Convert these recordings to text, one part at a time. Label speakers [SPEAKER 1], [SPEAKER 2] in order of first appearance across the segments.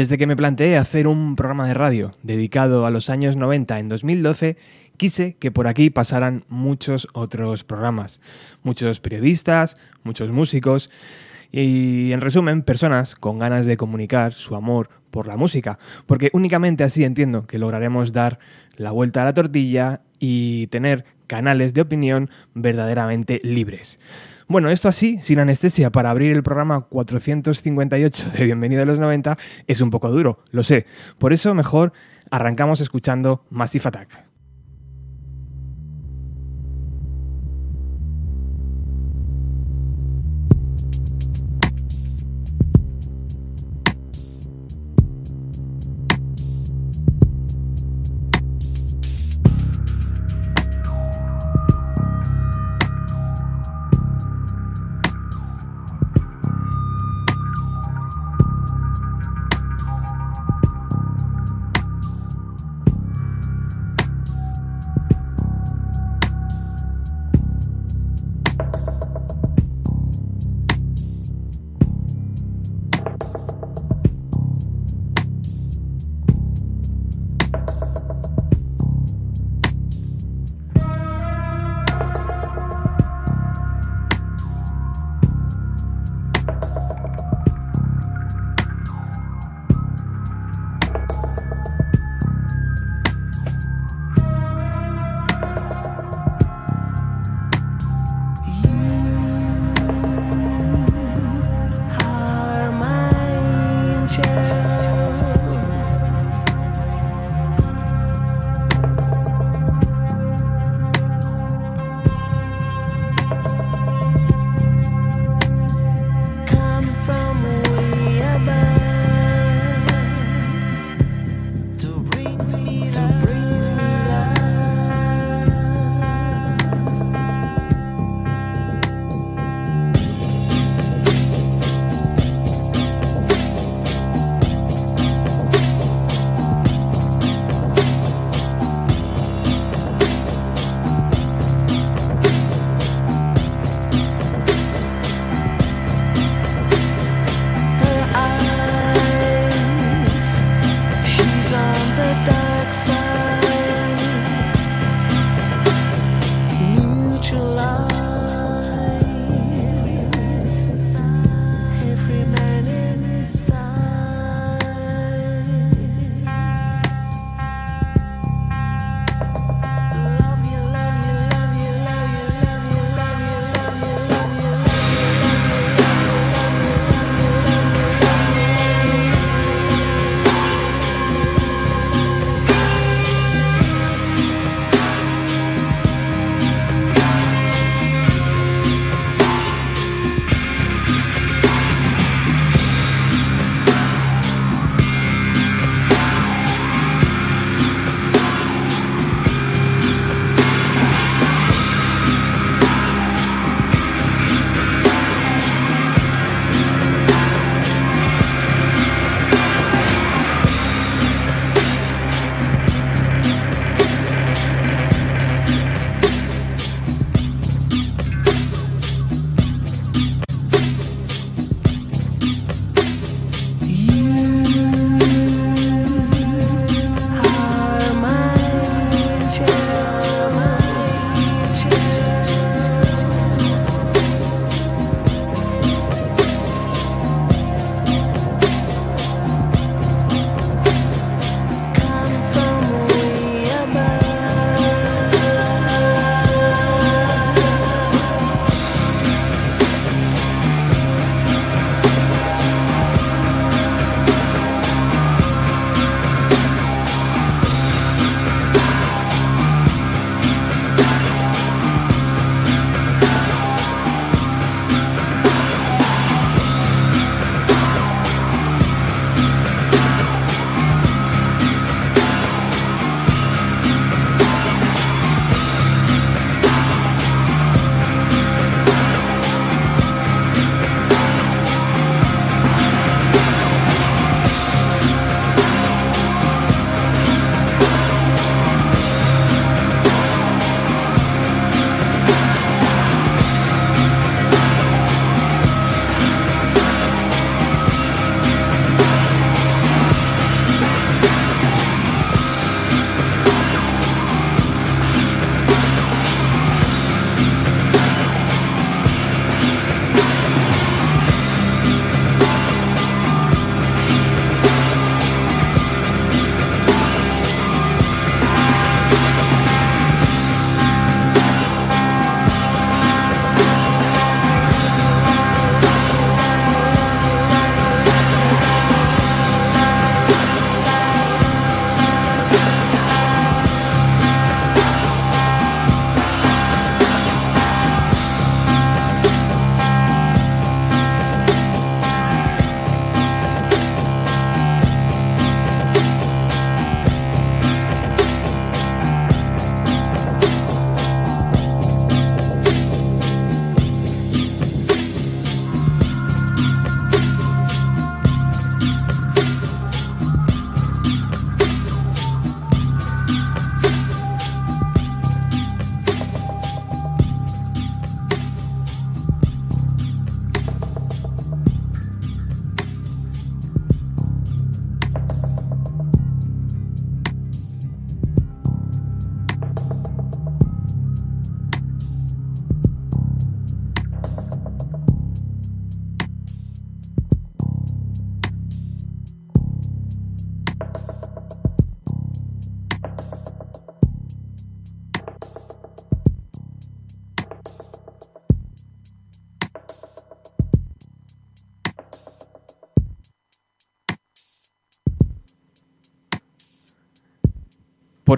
[SPEAKER 1] Desde que me planteé hacer un programa de radio dedicado a los años 90 en 2012, quise que por aquí pasaran muchos otros programas, muchos periodistas, muchos músicos y, en resumen, personas con ganas de comunicar su amor por la música, porque únicamente así entiendo que lograremos dar la vuelta a la tortilla y tener canales de opinión verdaderamente libres. Bueno, esto así, sin anestesia, para abrir el programa 458 de Bienvenido a los 90 es un poco duro, lo sé. Por eso mejor arrancamos escuchando Massive Attack.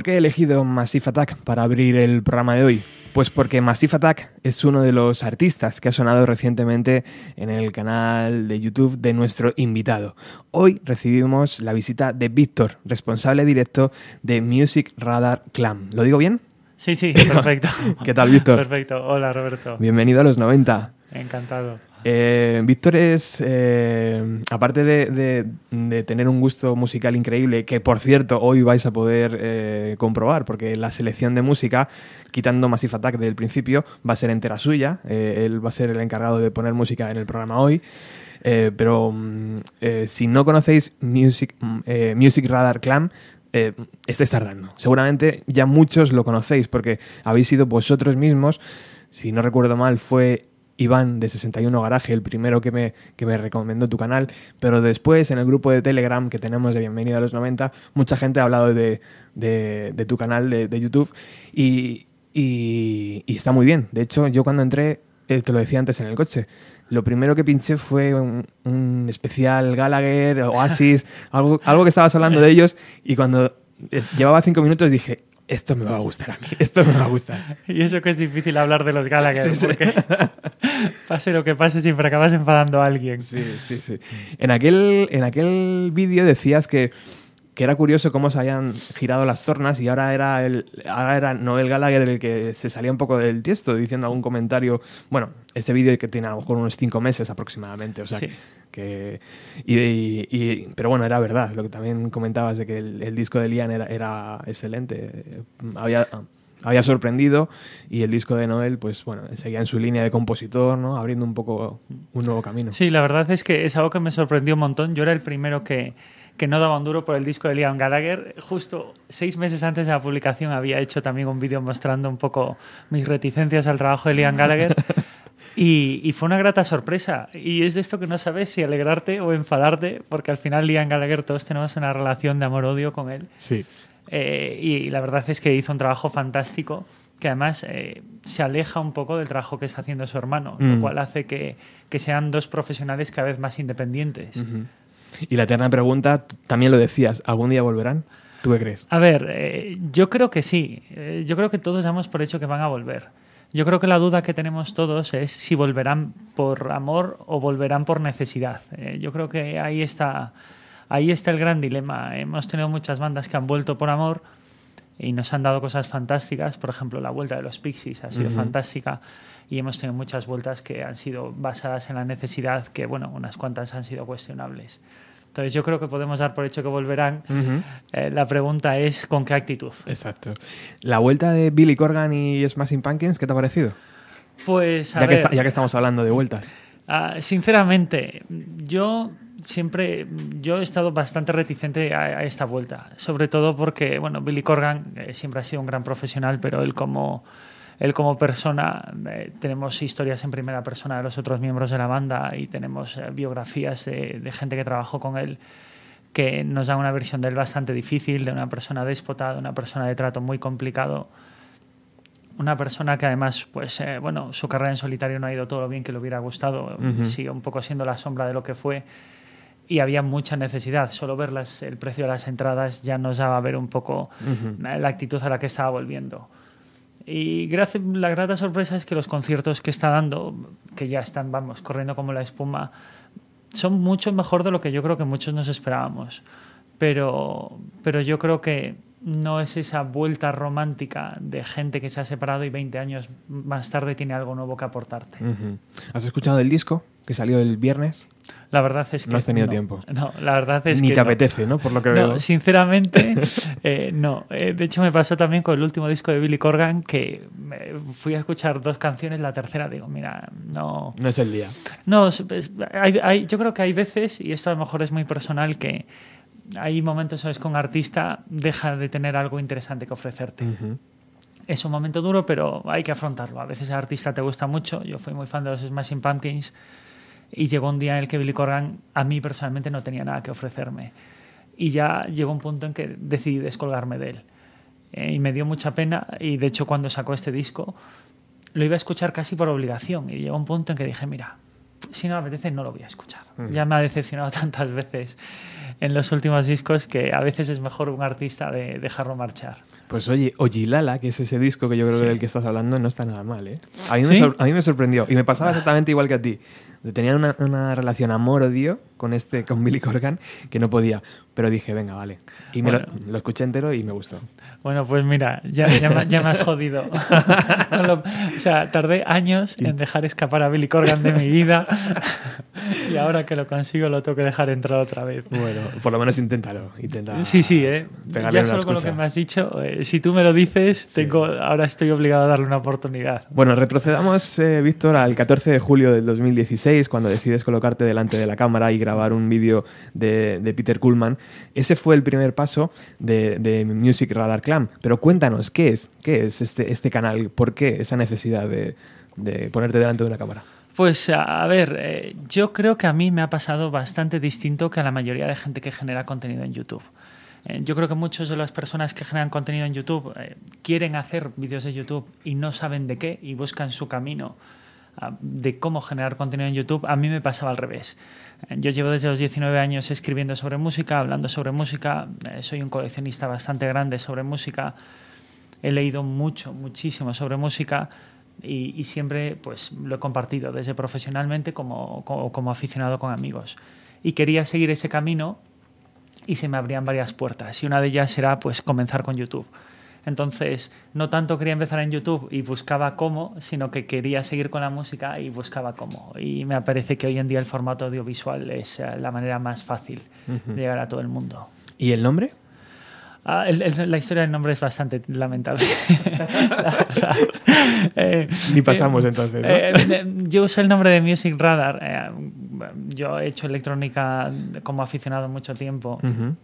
[SPEAKER 1] ¿Por qué he elegido Massive Attack para abrir el programa de hoy? Pues porque Massive Attack es uno de los artistas que ha sonado recientemente en el canal de YouTube de nuestro invitado. Hoy recibimos la visita de Víctor, responsable directo de Music Radar Clan. ¿Lo digo bien?
[SPEAKER 2] Sí, sí, perfecto.
[SPEAKER 1] ¿Qué tal, Víctor?
[SPEAKER 2] Perfecto. Hola, Roberto.
[SPEAKER 1] Bienvenido a los 90.
[SPEAKER 2] Encantado.
[SPEAKER 1] Eh, Víctor es, eh, aparte de, tener un gusto musical increíble, que por cierto hoy vais a poder eh, comprobar, porque la selección de música, quitando Massive Attack del principio, va a ser entera suya. él va a ser el encargado de poner música en el programa hoy. pero mm, si no conocéis Music, mm, Music Radar Clan, estáis tardando. Seguramente ya muchos lo conocéis porque habéis sido vosotros mismos, si no recuerdo mal, fue Iván de 61 Garaje, el primero que me, que me recomendó tu canal, pero después en el grupo de Telegram que tenemos de Bienvenido a los 90, mucha gente ha hablado de, tu canal de, YouTube y, está muy bien. De hecho, yo cuando entré, eh, te lo decía antes en el coche, lo primero que pinché fue un, especial Gallagher, Oasis, algo, algo que estabas hablando de ellos y cuando llevaba cinco minutos dije, esto me va a gustar a mí, esto me va a gustar.
[SPEAKER 2] y eso que es difícil hablar de los Gallagher, porque pase lo que pase siempre acabas enfadando a alguien.
[SPEAKER 1] Sí, sí, sí. En aquel, en aquel vídeo decías que que era curioso cómo se habían girado las tornas y ahora era el ahora era Noel Gallagher el que se salía un poco del tiesto diciendo algún comentario bueno ese vídeo que tiene a lo mejor unos cinco meses aproximadamente o sea que y, pero bueno era verdad lo que también comentabas de que el, disco de Lian era, era excelente había había sorprendido y el disco de Noel, pues bueno, seguía en su línea de compositor, ¿no? Abriendo un poco un nuevo camino.
[SPEAKER 2] Sí, la verdad es que es algo que me sorprendió un montón. Yo era el primero que, que no daban duro por el disco de Liam Gallagher. Justo seis meses antes de la publicación había hecho también un vídeo mostrando un poco mis reticencias al trabajo de Liam Gallagher. Y, fue una grata sorpresa. Y es de esto que no sabes si alegrarte o enfadarte, porque al final Liam Gallagher todos tenemos una relación de amor-odio con él.
[SPEAKER 1] Sí.
[SPEAKER 2] Eh, y la verdad es que hizo un trabajo fantástico que además eh, se aleja un poco del trabajo que está haciendo su hermano, lo mm. cual hace que, que, sean dos profesionales cada vez más independientes.
[SPEAKER 1] Y la eterna pregunta, también lo decías, ¿algún día volverán? ¿Tú qué crees?
[SPEAKER 2] A ver, eh, yo creo que sí. Eh, yo creo que todos damos por hecho que van a volver. Yo creo que la duda que tenemos todos es si volverán por amor o volverán por necesidad. Eh, yo creo que ahí está, ahí está el gran dilema. Hemos tenido muchas bandas que han vuelto por amor y nos han dado cosas fantásticas. Por ejemplo, la vuelta de los Pixies ha sido fantástica y hemos tenido muchas vueltas que han sido basadas en la necesidad, que bueno, unas cuantas han sido cuestionables. Entonces yo creo que podemos dar por hecho que volverán. Eh, la pregunta es con qué actitud.
[SPEAKER 1] Exacto. La vuelta de Billy Corgan y Smashing Pumpkins, ¿qué te ha parecido?
[SPEAKER 2] Pues
[SPEAKER 1] ya, Que ya que estamos hablando de vueltas.
[SPEAKER 2] Ah, sinceramente, yo siempre yo he estado bastante reticente a, esta vuelta, sobre todo porque bueno, Billy Corgan eh, siempre ha sido un gran profesional, pero él como él como persona, eh, tenemos historias en primera persona de los otros miembros de la banda y tenemos eh, biografías de, gente que trabajó con él que nos dan una versión de él bastante difícil, de una persona déspota, de una persona de trato muy complicado, una persona que además, pues eh, bueno, su carrera en solitario no ha ido todo lo bien que le hubiera gustado, sigue un poco siendo la sombra de lo que fue y había mucha necesidad. Solo ver el precio de las entradas ya nos daba a ver un poco la actitud a la que estaba volviendo. Y la grata sorpresa es que los conciertos que está dando, que ya están, vamos, corriendo como la espuma, son mucho mejor de lo que yo creo que muchos nos esperábamos. Pero, pero yo creo que no es esa vuelta romántica de gente que se ha separado y 20 años más tarde tiene algo nuevo que aportarte.
[SPEAKER 1] ¿Has escuchado el disco que salió el viernes?
[SPEAKER 2] La verdad es que
[SPEAKER 1] no has tenido tiempo.
[SPEAKER 2] No, la verdad es
[SPEAKER 1] Ni
[SPEAKER 2] que
[SPEAKER 1] te apetece, ¿no? Por lo que veo.
[SPEAKER 2] Sinceramente, eh, no. Eh, de hecho, me pasó también con el último disco de Billy Corgan que fui a escuchar dos canciones, la tercera digo, mira, no.
[SPEAKER 1] No es el día.
[SPEAKER 2] No, hay, yo creo que hay veces y esto a lo mejor es muy personal que hay momentos, ¿sabes? Con artista deja de tener algo interesante que ofrecerte. Es un momento duro, pero hay que afrontarlo. A veces el artista te gusta mucho. Yo fui muy fan de los Smashing Pumpkins y llegó un día en el que Billy Corgan a mí personalmente no tenía nada que ofrecerme. Y ya llegó un punto en que decidí descolgarme de él. Eh, y me dio mucha pena y de hecho cuando sacó este disco lo iba a escuchar casi por obligación. Y llegó un punto en que dije, mira, si no me apetece no lo voy a escuchar. Ya me ha decepcionado tantas veces en los últimos discos que a veces es mejor un artista de dejarlo marchar.
[SPEAKER 1] Pues oye, Ojilala, que es ese disco que yo creo que del que estás hablando, no está nada mal, ¿eh? A mí, me, a mí me sorprendió y me pasaba exactamente igual que a ti. Tenían una, una relación amor-odio con este con Billy Corgan que no podía, pero dije, venga, vale. Y me lo, lo, escuché entero y me gustó.
[SPEAKER 2] Bueno, pues mira, ya, ya, ya me has jodido. o sea, tardé años en dejar escapar a Billy Corgan de mi vida y ahora que lo consigo lo tengo que dejar entrar otra vez.
[SPEAKER 1] Bueno, por lo menos inténtalo. Intenta
[SPEAKER 2] sí, sí, ¿eh? Ya solo con lo que me has dicho, eh, si tú me lo dices, tengo, ahora estoy obligado a darle una oportunidad.
[SPEAKER 1] Bueno, retrocedamos, eh, Víctor, al 14 de julio del 2016, cuando decides colocarte delante de la cámara y grabar un vídeo de, de, Peter Kuhlman. Ese fue el primer paso de, de Music Radar Clan. Pero cuéntanos, ¿qué es? ¿Qué es este, este canal? ¿Por qué esa necesidad de, de ponerte delante de una cámara?
[SPEAKER 2] Pues a ver, eh, yo creo que a mí me ha pasado bastante distinto que a la mayoría de gente que genera contenido en YouTube. Eh, yo creo que muchas de las personas que generan contenido en YouTube eh, quieren hacer vídeos de YouTube y no saben de qué y buscan su camino uh, de cómo generar contenido en YouTube. A mí me pasaba al revés. Yo llevo desde los 19 años escribiendo sobre música, hablando sobre música, soy un coleccionista bastante grande sobre música, he leído mucho, muchísimo sobre música y, y, siempre pues lo he compartido desde profesionalmente como, como, como, aficionado con amigos y quería seguir ese camino y se me abrían varias puertas y una de ellas era pues comenzar con YouTube entonces no tanto quería empezar en YouTube y buscaba cómo sino que quería seguir con la música y buscaba cómo y me parece que hoy en día el formato audiovisual es eh, la manera más fácil uh -huh. de llegar a todo el mundo
[SPEAKER 1] ¿y el nombre?
[SPEAKER 2] Ah, el, el, la historia del nombre es bastante lamentable.
[SPEAKER 1] eh, Ni pasamos entonces. ¿no?
[SPEAKER 2] eh, yo usé el nombre de Music Radar. Eh, yo he hecho electrónica como aficionado mucho tiempo. Uh -huh.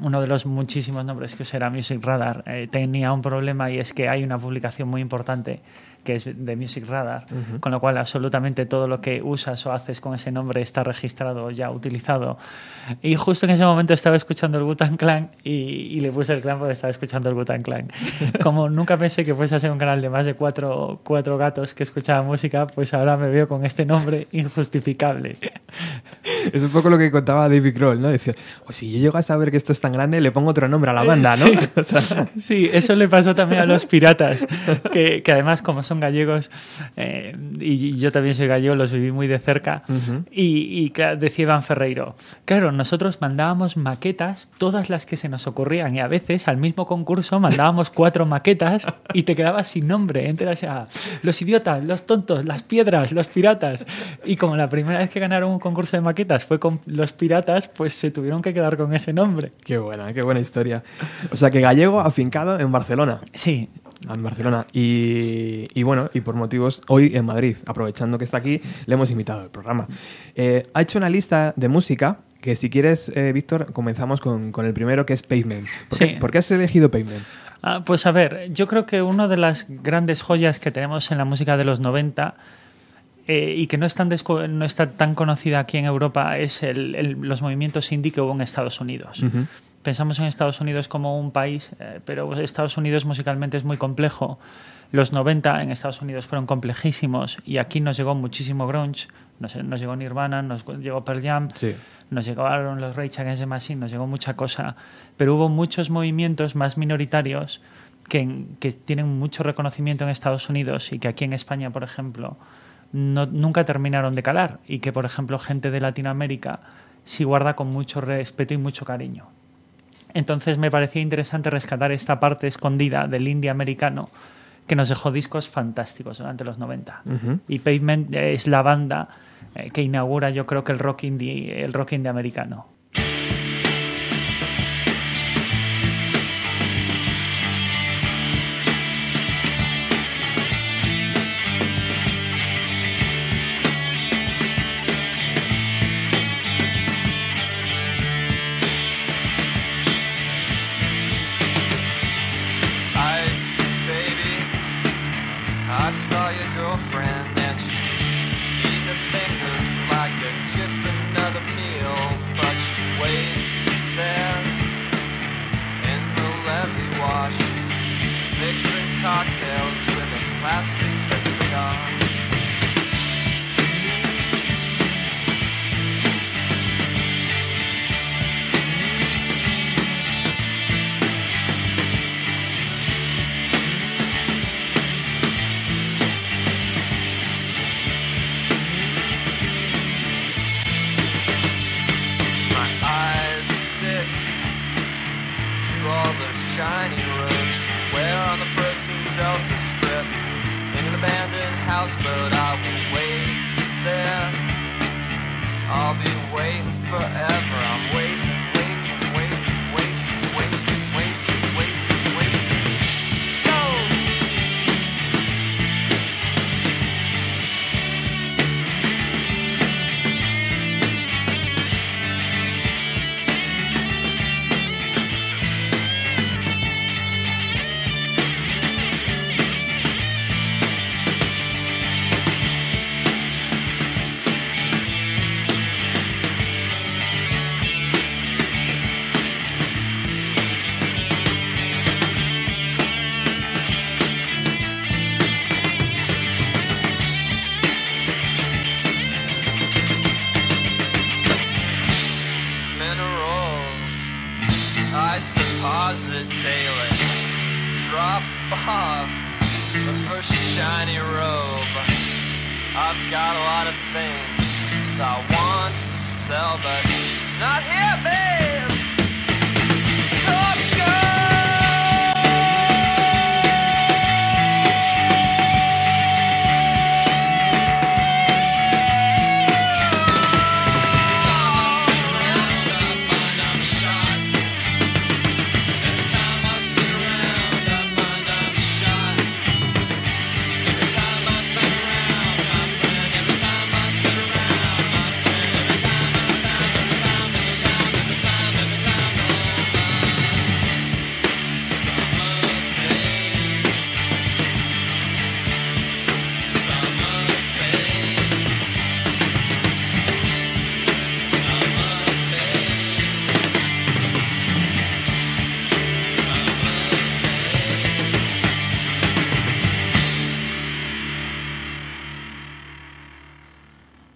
[SPEAKER 2] Uno de los muchísimos nombres que usé era Music Radar. Eh, tenía un problema y es que hay una publicación muy importante que es de Music Radar, uh -huh. con lo cual absolutamente todo lo que usas o haces con ese nombre está registrado ya utilizado. Y justo en ese momento estaba escuchando el Butan Clan y, y, le puse el clan porque estaba escuchando el Butan Clan. Como nunca pensé que fuese a ser un canal de más de cuatro, cuatro gatos que escuchaban música, pues ahora me veo con este nombre injustificable.
[SPEAKER 1] Es un poco lo que contaba David Kroll, ¿no? Decía, oh, si yo llego a saber que esto es tan grande, le pongo otro nombre a la banda, ¿no?
[SPEAKER 2] Sí, o sea... sí eso le pasó también a los piratas, que, que además como son gallegos, eh, y yo también soy gallego, los viví muy de cerca, uh -huh. y, y decía Iván Ferreiro, claro, nosotros mandábamos maquetas, todas las que se nos ocurrían, y a veces al mismo concurso mandábamos cuatro maquetas y te quedabas sin nombre, enteras a los idiotas, los tontos, las piedras, los piratas, y como la primera vez que ganaron un concurso de maquetas fue con los piratas, pues se tuvieron que quedar con ese nombre.
[SPEAKER 1] Qué buena, qué buena historia. O sea, que gallego afincado en Barcelona.
[SPEAKER 2] Sí,
[SPEAKER 1] en Barcelona. Y, y, bueno, y por motivos, hoy en Madrid, aprovechando que está aquí, le hemos invitado al programa. Eh, ha hecho una lista de música que si quieres, eh, Víctor, comenzamos con, con, el primero que es Pavement. ¿Por, sí. qué, ¿Por qué has elegido Pavement?
[SPEAKER 2] Ah, pues a ver, yo creo que una de las grandes joyas que tenemos en la música de los 90 eh, y que no es, tan no está tan conocida aquí en Europa es el, el, los movimientos indie que hubo en Estados Unidos. Uh -huh pensamos en Estados Unidos como un país, eh, pero Estados Unidos musicalmente es muy complejo. Los 90 en Estados Unidos fueron complejísimos y aquí nos llegó muchísimo grunge, nos, nos llegó Nirvana, nos llegó Pearl Jam,
[SPEAKER 1] sí.
[SPEAKER 2] nos llegaron los Rage Against the Machine, nos llegó mucha cosa, pero hubo muchos movimientos más minoritarios que, que tienen mucho reconocimiento en Estados Unidos y que aquí en España, por ejemplo, no, nunca terminaron de calar y que, por ejemplo, gente de Latinoamérica sí guarda con mucho respeto y mucho cariño. Entonces me parecía interesante rescatar esta parte escondida del indie americano que nos dejó discos fantásticos durante los 90. Uh -huh. Y Pavement es la banda eh, que inaugura yo creo que el rock indie, el rock indie americano.
[SPEAKER 3] cocktails with a plastic.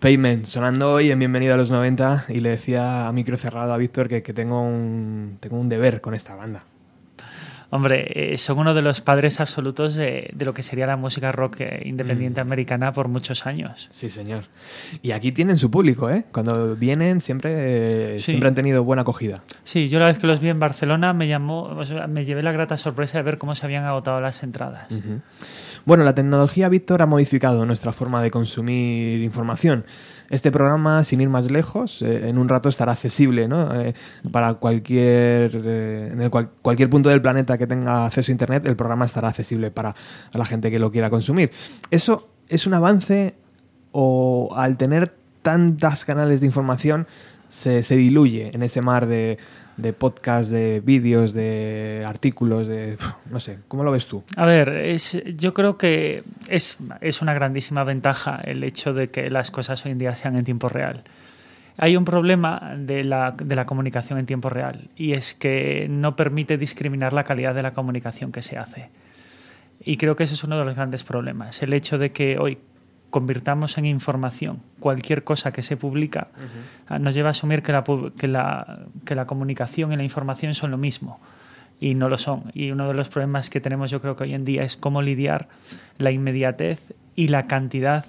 [SPEAKER 1] Payment, sonando hoy en Bienvenido a los 90 y le decía a micro cerrado a Víctor que, que tengo, un, tengo un deber con esta banda.
[SPEAKER 2] Hombre, eh, son uno de los padres absolutos de, de lo que sería la música rock eh, independiente americana por muchos años.
[SPEAKER 1] Sí, señor. Y aquí tienen su público, ¿eh? Cuando vienen siempre, eh,
[SPEAKER 2] Sí.
[SPEAKER 1] siempre han tenido buena acogida.
[SPEAKER 2] Sí, yo la vez que los vi en Barcelona me llamó, me llevé la grata sorpresa de ver cómo se habían agotado las entradas.
[SPEAKER 1] Bueno, la tecnología, Víctor, ha modificado nuestra forma de consumir información. Este programa, sin ir más lejos, eh, en un rato estará accesible ¿no? Eh, para cualquier, eh, en el cual- cualquier punto del planeta que tenga acceso a Internet, el programa estará accesible para la gente que lo quiera consumir. ¿Eso es un avance o al tener tantos canales de información se, se diluye en ese mar de, de podcasts, de vídeos, de artículos, de... no sé, ¿cómo lo ves tú?
[SPEAKER 2] A ver, es, yo creo que es, es una grandísima ventaja el hecho de que las cosas hoy en día sean en tiempo real. Hay un problema de la, de la comunicación en tiempo real y es que no permite discriminar la calidad de la comunicación que se hace. Y creo que ese es uno de los grandes problemas. El hecho de que hoy convirtamos en información cualquier cosa que se publica ah, nos lleva a asumir que la, que, la, que la comunicación y la información son lo mismo y no lo son. Y uno de los problemas que tenemos yo creo que hoy en día es cómo lidiar la inmediatez y la cantidad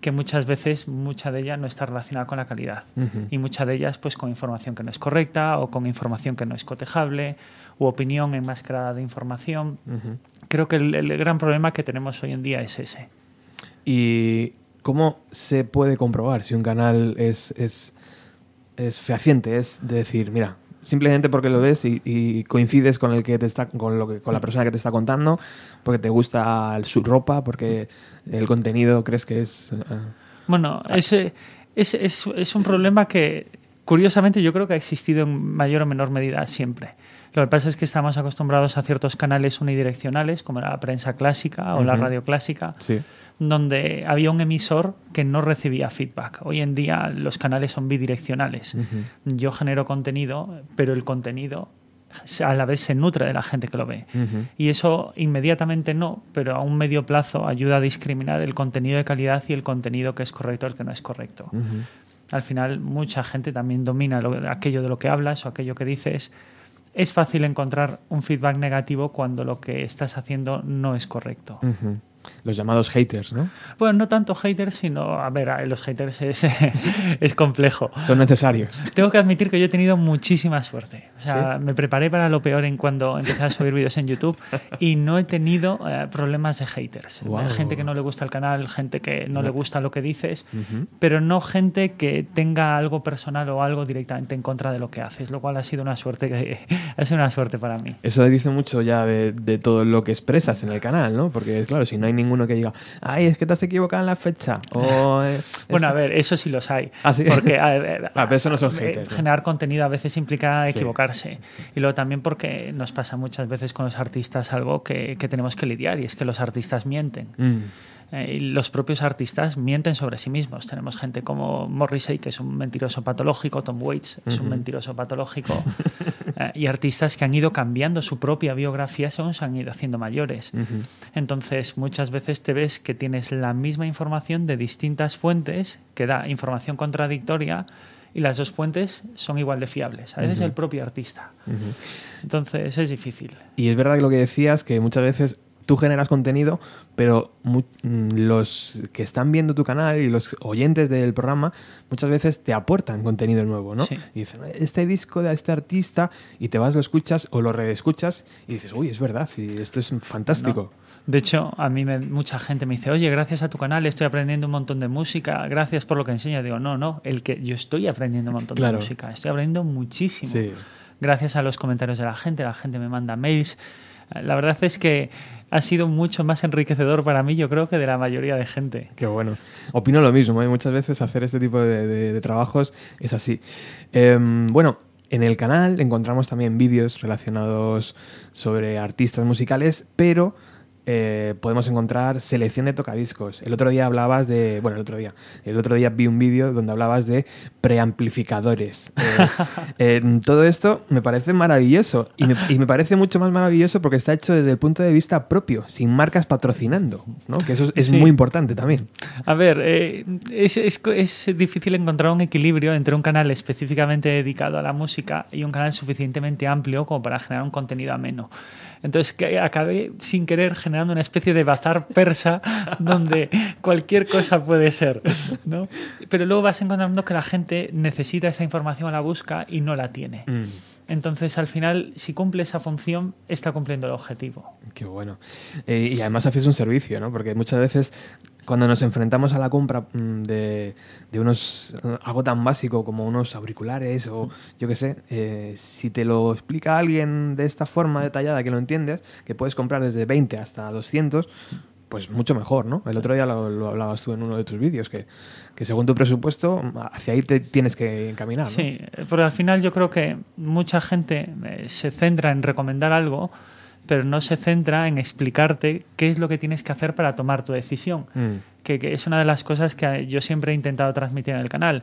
[SPEAKER 2] que muchas veces mucha de ella no está relacionada con la calidad
[SPEAKER 1] Ujú.
[SPEAKER 2] y muchas de ellas pues con información que no es correcta o con información que no es cotejable u opinión enmascarada de información.
[SPEAKER 1] Ujú.
[SPEAKER 2] Creo que el, el gran problema que tenemos hoy en día es ese.
[SPEAKER 1] ¿Y cómo se puede comprobar si un canal es, es, es fehaciente? Es de decir, mira, simplemente porque lo ves y, y coincides con el que te está, con lo que, con la persona que te está contando, porque te gusta el- su ropa, porque el contenido crees que es. eh,
[SPEAKER 2] Bueno, ese, es, es, es un problema que curiosamente yo creo que ha existido en mayor o menor medida siempre. Lo que pasa es que estamos acostumbrados a ciertos canales unidireccionales, como la prensa clásica o la radio clásica,
[SPEAKER 1] sí.
[SPEAKER 2] donde había un emisor que no recibía feedback. Hoy en día los canales son bidireccionales. Yo genero contenido, pero el contenido a la vez se nutre de la gente que lo ve. Y eso inmediatamente no, pero a un medio plazo ayuda a discriminar el contenido de calidad y el contenido que es correcto y el que no es correcto. Al final, mucha gente también domina lo- aquello de lo que hablas o aquello que dices. Es fácil encontrar un feedback negativo cuando lo que estás haciendo no es correcto.
[SPEAKER 1] Los llamados haters, ¿no?
[SPEAKER 2] Bueno, no tanto haters, sino, a ver, los haters es, es complejo.
[SPEAKER 1] Son necesarios.
[SPEAKER 2] Tengo que admitir que yo he tenido muchísima suerte. O sea,
[SPEAKER 1] ¿Sí?
[SPEAKER 2] me preparé para lo peor en cuando empecé a subir vídeos en YouTube y no he tenido eh, problemas de haters.
[SPEAKER 1] Guau.
[SPEAKER 2] Gente que no le gusta el canal, gente que no
[SPEAKER 1] No.
[SPEAKER 2] le gusta lo que dices,
[SPEAKER 1] Ujú.
[SPEAKER 2] pero no gente que tenga algo personal o algo directamente en contra de lo que haces, lo cual ha sido una suerte que ha sido una suerte para mí.
[SPEAKER 1] Eso dice mucho ya de, de todo lo que expresas en el canal, ¿no? Porque, claro, si no hay ninguno que diga, ay, es que te has equivocado en la fecha. O, eh,
[SPEAKER 2] Bueno, a ver, eso sí los hay.
[SPEAKER 1] Ah, ¿sí?
[SPEAKER 2] Porque a ver,
[SPEAKER 1] Ah, pero eso no son
[SPEAKER 2] eh,
[SPEAKER 1] haters, ¿no?
[SPEAKER 2] Generar contenido a veces implica
[SPEAKER 1] Sí.
[SPEAKER 2] equivocarse. Y luego también porque nos pasa muchas veces con los artistas algo que, que tenemos que lidiar y es que los artistas mienten.
[SPEAKER 1] Mm,
[SPEAKER 2] Eh, los propios artistas mienten sobre sí mismos. Tenemos gente como Morrissey, que es un mentiroso patológico, Tom Waits es un mentiroso patológico, eh, y artistas que han ido cambiando su propia biografía según se han ido haciendo mayores. Entonces, muchas veces te ves que tienes la misma información de distintas fuentes que da información contradictoria y las dos fuentes son igual de fiables. A veces
[SPEAKER 1] Ujú.
[SPEAKER 2] el propio artista. Entonces, es difícil.
[SPEAKER 1] Y es verdad que lo que decías, que muchas veces tú generas contenido, pero mm, los que están viendo tu canal y los oyentes del programa muchas veces te aportan contenido nuevo, ¿no?
[SPEAKER 2] Sí.
[SPEAKER 1] Y dicen, este disco de este artista, y te vas, lo escuchas o lo reescuchas y dices, uy, es verdad, y esto es fantástico.
[SPEAKER 2] De hecho, a mí me- mucha gente me dice, oye, gracias a tu canal estoy aprendiendo un montón de música, gracias por lo que enseñas. Digo, no, no, el que yo estoy aprendiendo un montón
[SPEAKER 1] Claro.
[SPEAKER 2] de música, estoy aprendiendo muchísimo.
[SPEAKER 1] Sí.
[SPEAKER 2] Gracias a los comentarios de la gente, la gente me manda mails. La verdad es que ha sido mucho más enriquecedor para mí, yo creo, que de la mayoría de gente.
[SPEAKER 1] Qué bueno. Opino lo mismo. ¿eh? Muchas veces hacer este tipo de, trabajos es así. Em, bueno, en el canal encontramos también vídeos relacionados sobre artistas musicales, pero eh, podemos encontrar selección de tocadiscos. El otro día hablabas de. Bueno, el otro día. El otro día vi un vídeo donde hablabas de preamplificadores. Eh, eh, todo esto me parece maravilloso. Y me, y me parece mucho más maravilloso porque está hecho desde el punto de vista propio, sin marcas patrocinando. ¿no? Que eso es,
[SPEAKER 2] Sí.
[SPEAKER 1] muy importante también.
[SPEAKER 2] A ver, eh, es, es- es difícil encontrar un equilibrio entre un canal específicamente dedicado a la música y un canal suficientemente amplio como para generar un contenido ameno. Entonces que acabé sin querer generando una especie de bazar persa donde cualquier cosa puede ser. ¿no? Pero luego vas encontrando que la gente necesita esa información la busca y no la tiene.
[SPEAKER 1] Mm.
[SPEAKER 2] Entonces, al final, si cumple esa función, está cumpliendo el objetivo.
[SPEAKER 1] Qué bueno. Eh, y además haces un servicio, ¿no? Porque muchas veces cuando nos enfrentamos a la compra mm, de, de unos algo tan básico como unos auriculares o yo qué sé, eh, si te lo explica alguien de esta forma detallada que lo entiendes, que puedes comprar desde 20 hasta 200, pues mucho mejor, ¿no? El otro día lo, lo hablabas tú en uno de tus vídeos, que, que según tu presupuesto, hacia ahí te tienes que encaminar, ¿no?
[SPEAKER 2] Sí, porque al final yo creo que mucha gente eh, se centra en recomendar algo, pero no se centra en explicarte qué es lo que tienes que hacer para tomar tu decisión.
[SPEAKER 1] Mm.
[SPEAKER 2] Que, que es una de las cosas que yo siempre he intentado transmitir en el canal.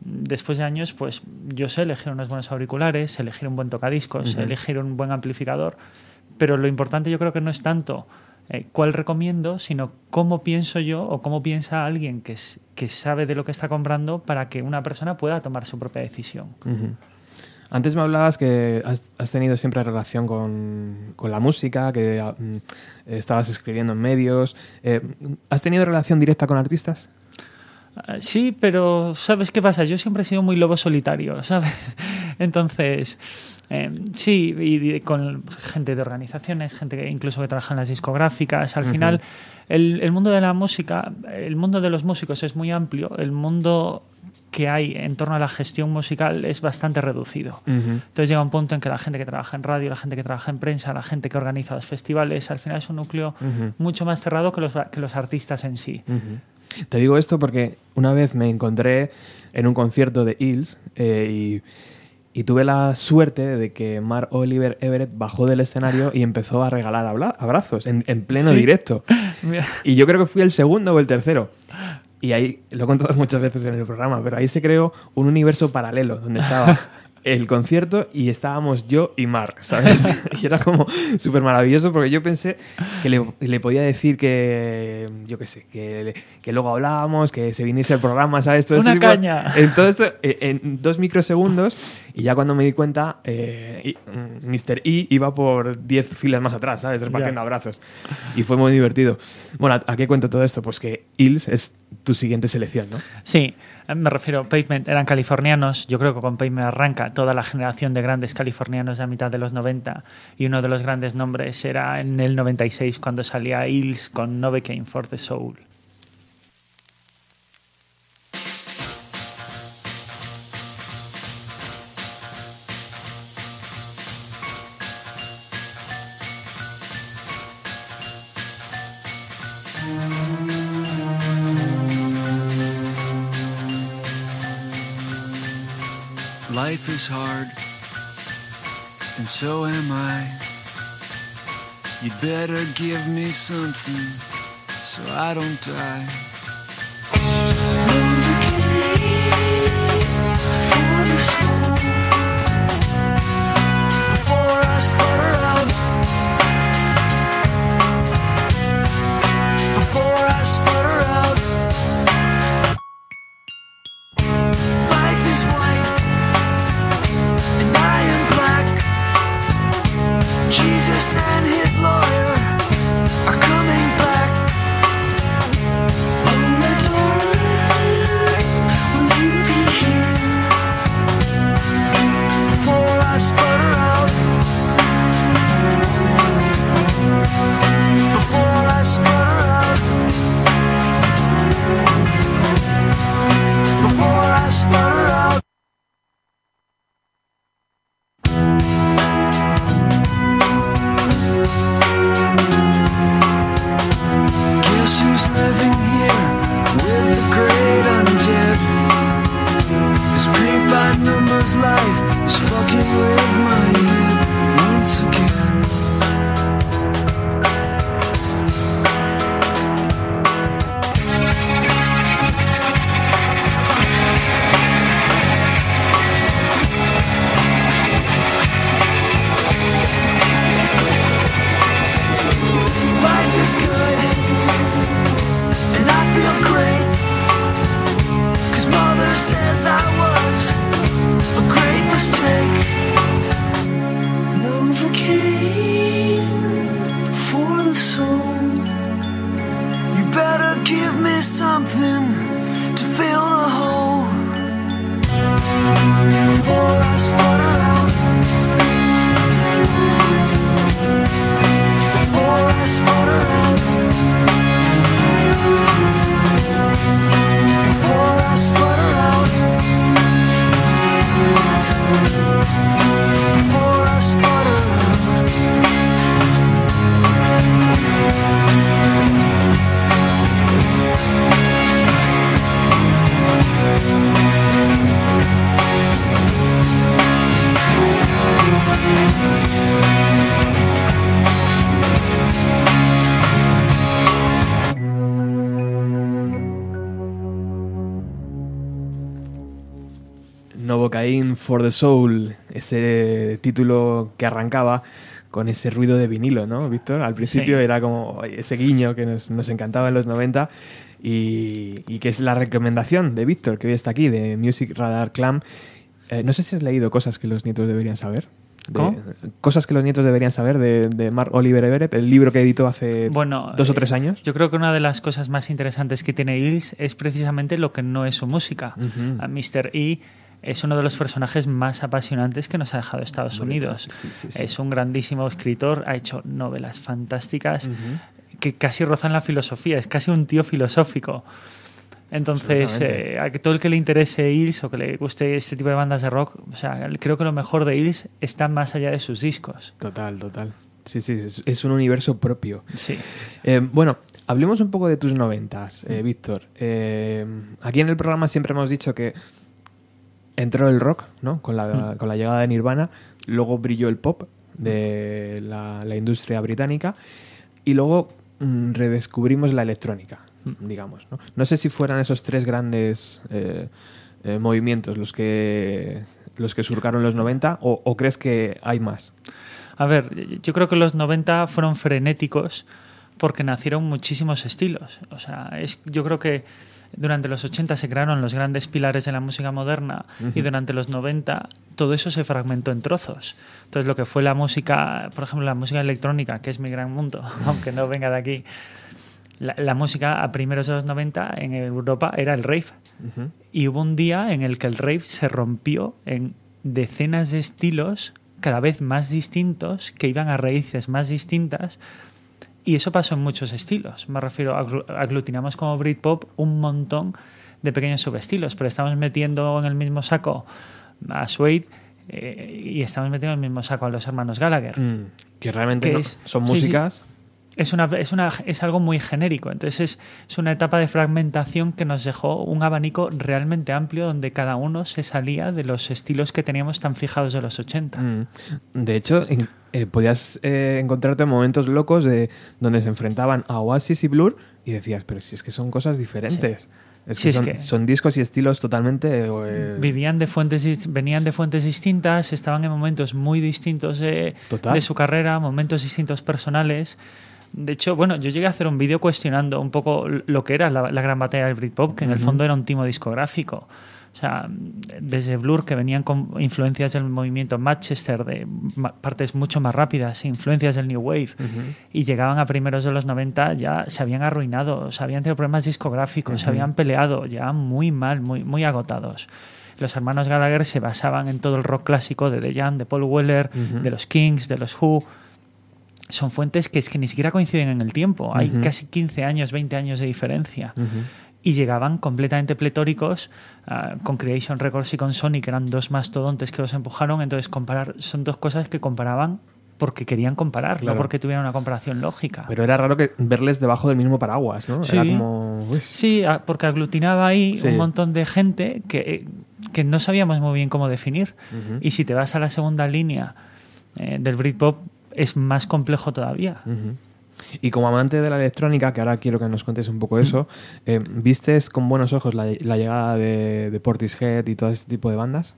[SPEAKER 2] Después de años, pues yo sé elegir unos buenos auriculares, elegir un buen tocadiscos, elegir un buen amplificador, pero lo importante yo creo que no es tanto eh, cuál recomiendo, sino cómo pienso yo o cómo piensa alguien que, que sabe de lo que está comprando para que una persona pueda tomar su propia decisión.
[SPEAKER 1] Antes me hablabas que has, tenido siempre relación con, con la música, que mm, estabas escribiendo en medios. Eh, ¿Has tenido relación directa con artistas?
[SPEAKER 2] Ah, Sí, pero ¿sabes qué pasa? Yo siempre he sido muy lobo solitario, ¿sabes? Entonces, eh, sí, y, con gente de organizaciones, gente que incluso que trabaja en las discográficas. Al
[SPEAKER 1] Ujú.
[SPEAKER 2] final, el, el mundo de la música, el mundo de los músicos es muy amplio. El mundo que hay en torno a la gestión musical es bastante reducido. Entonces llega un punto en que la gente que trabaja en radio, la gente que trabaja en prensa, la gente que organiza los festivales, al final es un núcleo
[SPEAKER 1] Ujú.
[SPEAKER 2] mucho más cerrado que los, que los artistas en sí.
[SPEAKER 1] Ujú. Te digo esto porque una vez me encontré en un concierto de Hills eh, y, y tuve la suerte de que Mark Oliver Everett bajó del escenario y empezó a regalar abrazos en, en pleno
[SPEAKER 2] Sí.
[SPEAKER 1] directo. Y yo creo que fui el segundo o el tercero. Y ahí, lo he contado muchas veces en el programa, pero ahí se creó un universo paralelo donde estaba el concierto y estábamos yo y Mark, ¿sabes? y era como súper maravilloso porque yo pensé que le, le podía decir que, yo qué sé, que, que luego hablábamos, que se viniese el programa, ¿sabes? Todo
[SPEAKER 2] Una
[SPEAKER 1] este tipo-
[SPEAKER 2] caña.
[SPEAKER 1] En todo esto, eh, en dos microsegundos y ya cuando me di cuenta, eh, y- mm, Mr. E iba por 10 filas más atrás, ¿sabes? Repartiendo
[SPEAKER 2] Ya.
[SPEAKER 1] abrazos. Y fue muy divertido. Bueno, ¿a, a qué cuento todo esto? Pues que Hills es tu siguiente selección, ¿no?
[SPEAKER 2] Sí, me refiero, Pavement eran californianos, yo creo que con Pavement arranca toda la generación de grandes californianos a mitad de los 90 y uno de los grandes nombres era en el 96 cuando salía Hills con Novocaine for the Soul.
[SPEAKER 4] Is hard, and so am I. You'd better give me something so I don't die. For the soul, before I sputter out, before I sputter out. smile for the Soul,
[SPEAKER 1] ese título que arrancaba con ese ruido de vinilo, ¿no, Víctor? Al principio
[SPEAKER 2] Sí.
[SPEAKER 1] era como ese guiño que nos, nos encantaba en los 90 y, y que es la recomendación de Víctor, que hoy está aquí, de Music Radar Clam. Eh, no sé si has leído cosas que los nietos deberían saber. De-
[SPEAKER 2] ¿Cómo?
[SPEAKER 1] Cosas que los nietos deberían saber de, de Mark Oliver Everett, el libro que editó hace
[SPEAKER 2] Bueno,
[SPEAKER 1] dos o
[SPEAKER 2] eh,
[SPEAKER 1] tres años.
[SPEAKER 2] Yo creo que una de las cosas más interesantes que tiene Hills es precisamente lo que no es su música.
[SPEAKER 1] Ujú.
[SPEAKER 2] A Mr. E es uno de los personajes más apasionantes que nos ha dejado Estados. Unidos.
[SPEAKER 1] Sí, sí, sí.
[SPEAKER 2] Es un grandísimo escritor, ha hecho novelas fantásticas que casi rozan la filosofía, es casi un tío filosófico. Entonces, eh, a que todo el que le interese Hills o que le guste este tipo de bandas de rock, o sea, creo que lo mejor de Hills está más allá de sus discos.
[SPEAKER 1] Total, total. Sí, sí, es, es un universo propio.
[SPEAKER 2] Sí.
[SPEAKER 1] Eh, bueno, hablemos un poco de tus noventas, eh, Víctor. Eh, aquí en el programa siempre hemos dicho que entró el rock, ¿no? Con la, con la llegada de Nirvana, luego brilló el pop de la, la industria británica y luego mm, redescubrimos la electrónica, digamos. ¿no? No sé si fueran esos tres grandes eh, eh, movimientos los que los que surcaron los 90 o, o crees que hay más?
[SPEAKER 2] A ver, yo creo que los 90 fueron frenéticos porque nacieron muchísimos estilos. O sea, es, yo creo que durante los 80 se crearon los grandes pilares de la música moderna y durante los 90 todo eso se fragmentó en trozos. Entonces lo que fue la música, por ejemplo, la música electrónica, que es mi gran mundo, aunque no venga de aquí, la, la música a primeros de los 90 en Europa era el rave. Y hubo un día en el que el rave se rompió en decenas de estilos cada vez más distintos que iban a raíces más distintas y eso pasó en muchos estilos. Me refiero, aglu- aglutinamos como Britpop un montón de pequeños subestilos, pero estamos metiendo en el mismo saco a Suede eh, y estamos metiendo en el mismo saco a los hermanos Gallagher.
[SPEAKER 1] Mm, que realmente
[SPEAKER 2] Que
[SPEAKER 1] no-
[SPEAKER 2] es-
[SPEAKER 1] son
[SPEAKER 2] sí, sí. Es, una, es, una, es algo muy genérico. Entonces es, es una etapa de fragmentación que nos dejó un abanico realmente amplio donde cada uno se salía de los estilos que teníamos tan fijados de los 80.
[SPEAKER 1] Mm. De hecho, en- eh, podías eh, encontrarte momentos locos de donde se enfrentaban a Oasis y Blur y decías, pero si es que son cosas diferentes. Es
[SPEAKER 2] Sí,
[SPEAKER 1] que
[SPEAKER 2] es
[SPEAKER 1] son,
[SPEAKER 2] que-
[SPEAKER 1] son discos y estilos totalmente... eh,
[SPEAKER 2] Vivían de fuentes, venían de fuentes distintas, estaban en momentos muy distintos de,
[SPEAKER 1] Total.
[SPEAKER 2] de su carrera, momentos distintos personales. De hecho, bueno, yo llegué a hacer un vídeo cuestionando un poco lo que era la, la gran batalla del Britpop, que en el fondo era un timo discográfico. O sea, desde Blur, que venían con influencias del movimiento Manchester, de partes mucho más rápidas, influencias del New Wave, y llegaban a primeros de los 90, ya se habían arruinado, se habían tenido problemas discográficos, se habían peleado, ya muy mal, muy, muy agotados. Los hermanos Gallagher se basaban en todo el rock clásico de The Jam, de Paul Weller, de los Kings, de los Who. Son fuentes que es que ni siquiera coinciden en el tiempo. Hay casi 15 años, 20 años de diferencia y llegaban completamente pletóricos ah, con Creation Records y con Sony, que eran dos mastodontes que los empujaron. Entonces, comparar son dos cosas que comparaban porque querían comparar,
[SPEAKER 1] Claro.
[SPEAKER 2] no porque tuvieran una comparación lógica.
[SPEAKER 1] Pero era raro que verles debajo del mismo paraguas, ¿no?
[SPEAKER 2] Sí.
[SPEAKER 1] Era como...
[SPEAKER 2] Sí, ah, porque aglutinaba ahí
[SPEAKER 1] Sí.
[SPEAKER 2] un montón de gente que, que no sabíamos muy bien cómo definir. Y si te vas a la segunda línea eh, del Britpop, es más complejo todavía.
[SPEAKER 1] Y como amante de la electrónica, que ahora quiero que nos contes un poco eso, eh, ¿vistes con buenos ojos la, la llegada de, de Portishead y todo ese tipo de bandas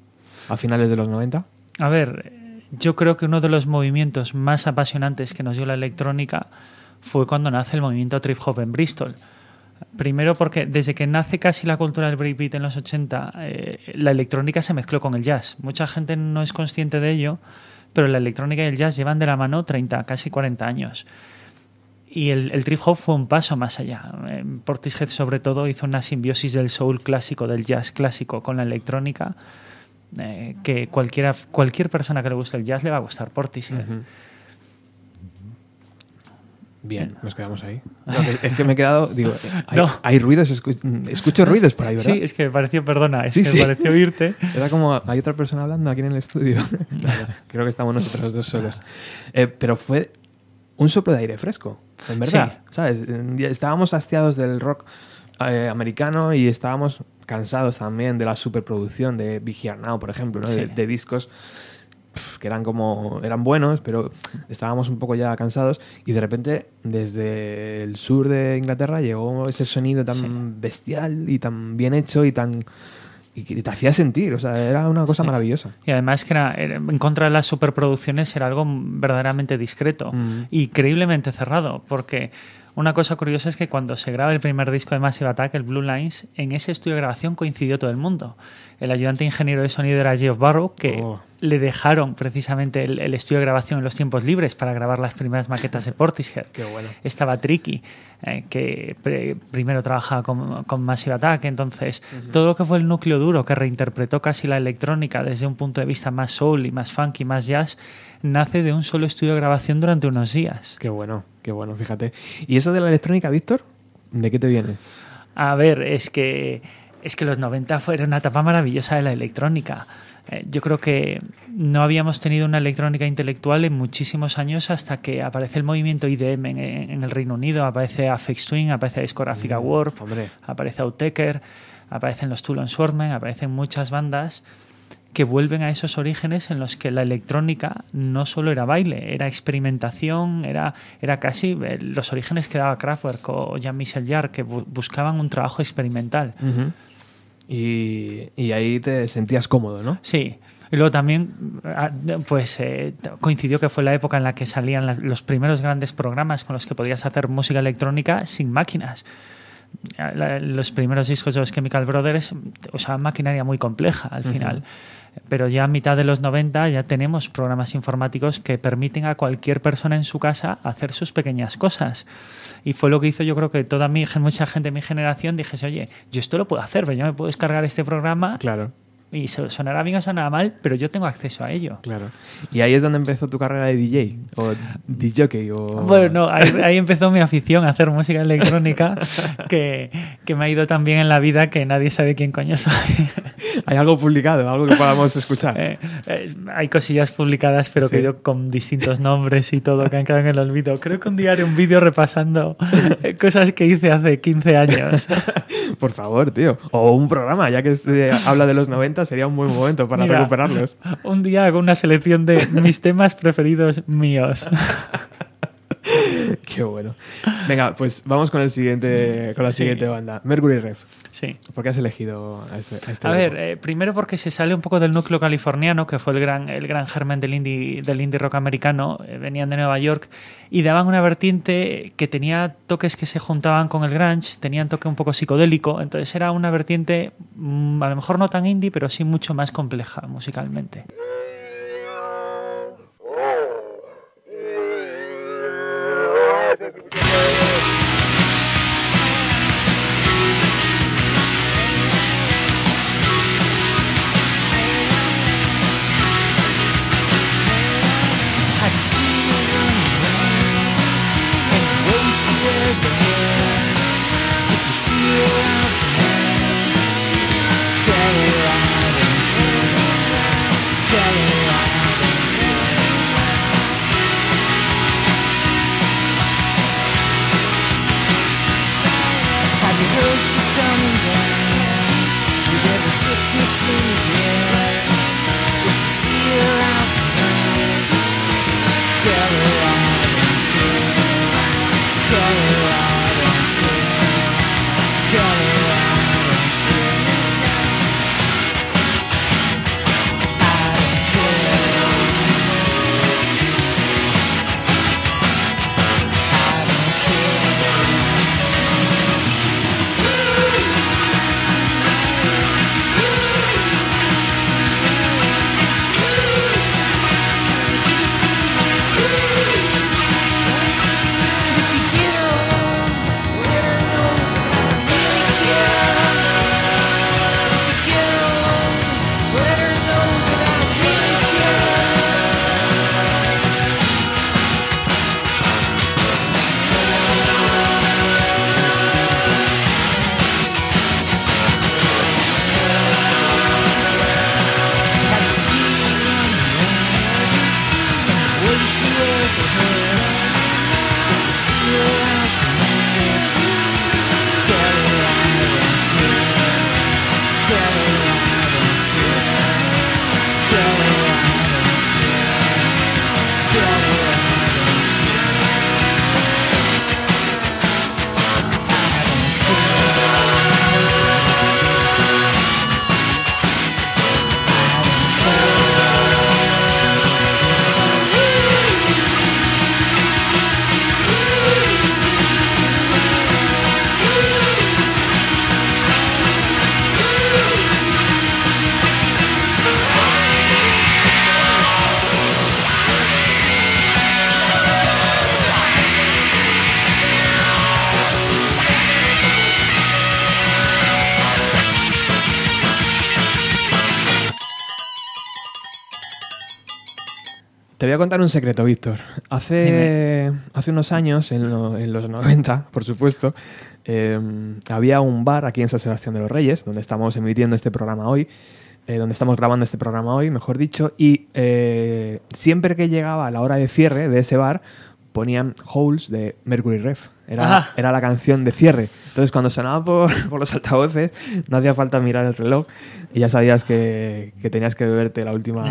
[SPEAKER 1] a finales de los 90?
[SPEAKER 2] A ver, yo creo que uno de los movimientos más apasionantes que nos dio la electrónica fue cuando nace el movimiento trip hop en Bristol. Primero porque desde que nace casi la cultura del breakbeat en los 80, eh, la electrónica se mezcló con el jazz. Mucha gente no es consciente de ello, pero la electrónica y el jazz llevan de la mano 30, casi 40 años. Y el, el trip hop fue un paso más allá. Eh, Portishead, sobre todo, hizo una simbiosis del soul clásico, del jazz clásico con la electrónica, eh, que cualquiera, cualquier persona que le guste el jazz le va a gustar Portishead.
[SPEAKER 1] Bien, nos quedamos ahí. No, es que me he quedado, digo, hay,
[SPEAKER 2] No.
[SPEAKER 1] hay ruidos, escu- escucho ruidos por ahí, ¿verdad?
[SPEAKER 2] Sí, es que me pareció, perdona, es
[SPEAKER 1] Sí,
[SPEAKER 2] que
[SPEAKER 1] sí.
[SPEAKER 2] me pareció oírte.
[SPEAKER 1] Era como, hay otra persona hablando aquí en el estudio. Claro, creo que estamos nosotros dos solos. Eh, pero fue un soplo de aire fresco, en verdad.
[SPEAKER 2] Sí.
[SPEAKER 1] ¿Sabes? Estábamos hastiados del rock eh, americano y estábamos cansados también de la superproducción de Big Here Now, por ejemplo, ¿no? de, de discos que eran como eran buenos pero estábamos un poco ya cansados y de repente desde el sur de Inglaterra llegó ese sonido tan
[SPEAKER 2] Sí.
[SPEAKER 1] bestial y tan bien hecho y tan y que te hacía sentir o sea era una cosa
[SPEAKER 2] Sí.
[SPEAKER 1] maravillosa
[SPEAKER 2] Y además que era- en contra de las superproducciones era algo verdaderamente discreto
[SPEAKER 1] Mm.
[SPEAKER 2] y creíblemente cerrado, porque una cosa curiosa es que cuando se graba el primer disco de Massive Attack, el Blue Lines, en ese estudio de grabación coincidió todo el mundo. El ayudante ingeniero de sonido era Geoff Barrow, que
[SPEAKER 1] Oh.
[SPEAKER 2] le dejaron precisamente el, el estudio de grabación en los tiempos libres para grabar las primeras maquetas de Portishead.
[SPEAKER 1] Qué bueno.
[SPEAKER 2] Estaba Tricky, eh, que pre- primero trabajaba con, con Massive Attack. Entonces, todo lo que fue el núcleo duro, que reinterpretó casi la electrónica desde un punto de vista más soul y más funky, más jazz, nace de un solo estudio de grabación durante unos días.
[SPEAKER 1] qué bueno qué bueno fíjate y eso de la electrónica Víctor de qué te viene
[SPEAKER 2] A ver, es que, es que los 90 fueron una etapa maravillosa de la electrónica. Eh, yo creo que no habíamos tenido una electrónica intelectual en muchísimos años hasta que aparece el movimiento IDM en, en el Reino Unido, aparece Afex Twin, aparece Discographic Award,
[SPEAKER 1] hombre.
[SPEAKER 2] aparece Outtaker, aparecen los Tool and Swordmen, aparecen muchas bandas que vuelven a esos orígenes en los que la electrónica no solo era baile, era experimentación, era, era casi eh, los orígenes que daba Kraftwerk o Jean-Michel Jarre, que bu- buscaban un trabajo experimental.
[SPEAKER 1] y, y ahí te sentías cómodo no
[SPEAKER 2] Sí, Y luego también, ah, pues eh, coincidió que fue la época en la que salían las- los primeros grandes programas con los que podías hacer música electrónica sin máquinas. La- Los primeros discos de los Chemical Brothers usaban maquinaria muy compleja al final. Pero ya a mitad de los 90 ya tenemos programas informáticos que permiten a cualquier persona en su casa hacer sus pequeñas cosas. Y fue lo que hizo yo creo que toda mi, mucha gente de mi generación dijese, oye, yo esto lo puedo hacer, pero yo me puedo descargar este programa
[SPEAKER 1] Claro,
[SPEAKER 2] y so- sonará bien o sonará mal, pero yo tengo acceso a ello.
[SPEAKER 1] claro. Y ahí es donde empezó tu carrera de DJ o DJ o
[SPEAKER 2] Bueno, no, ahí, ahí empezó mi afición a hacer música electrónica que, que me ha ido tan bien en la vida que nadie sabe quién coño soy.
[SPEAKER 1] hay algo publicado, algo que podamos escuchar.
[SPEAKER 2] Eh, eh, hay cosillas publicadas, pero
[SPEAKER 1] Sí.
[SPEAKER 2] que yo con distintos nombres y todo que han quedado en el olvido. Creo que un día haré un vídeo repasando eh, cosas que hice hace 15 años.
[SPEAKER 1] Por favor, tío. O un programa, ya que este habla de los 90, sería un buen momento para
[SPEAKER 2] Mira,
[SPEAKER 1] recuperarlos.
[SPEAKER 2] Un día hago una selección de mis temas preferidos míos.
[SPEAKER 1] Qué bueno. Venga, pues vamos con el siguiente, con la
[SPEAKER 2] Sí.
[SPEAKER 1] siguiente banda. Mercury Rev.
[SPEAKER 2] Sí.
[SPEAKER 1] ¿Por qué has elegido a este? A, este
[SPEAKER 2] A ver, eh, primero porque se sale un poco del núcleo californiano, que fue el gran, el gran germen del indie, del indie rock americano, eh, venían de Nueva York y daban una vertiente que tenía toques que se juntaban con el grunge, tenían toque un poco psicodélico, entonces era una vertiente mm, a lo mejor no tan indie, pero sí mucho más compleja musicalmente.
[SPEAKER 1] Te voy a contar un secreto, Víctor. Hace, hace unos años, en, lo- en los 90, por supuesto, eh, había un bar aquí en San Sebastián de los Reyes, donde estamos emitiendo este programa hoy, eh, donde estamos grabando este programa hoy, mejor dicho, y eh, siempre que llegaba la hora de cierre de ese bar, ponían Holes de Mercury Rev. Era, era la canción de cierre. Entonces, cuando sonaba por, por los altavoces, no hacía falta mirar el reloj y ya sabías que, que tenías que beberte la última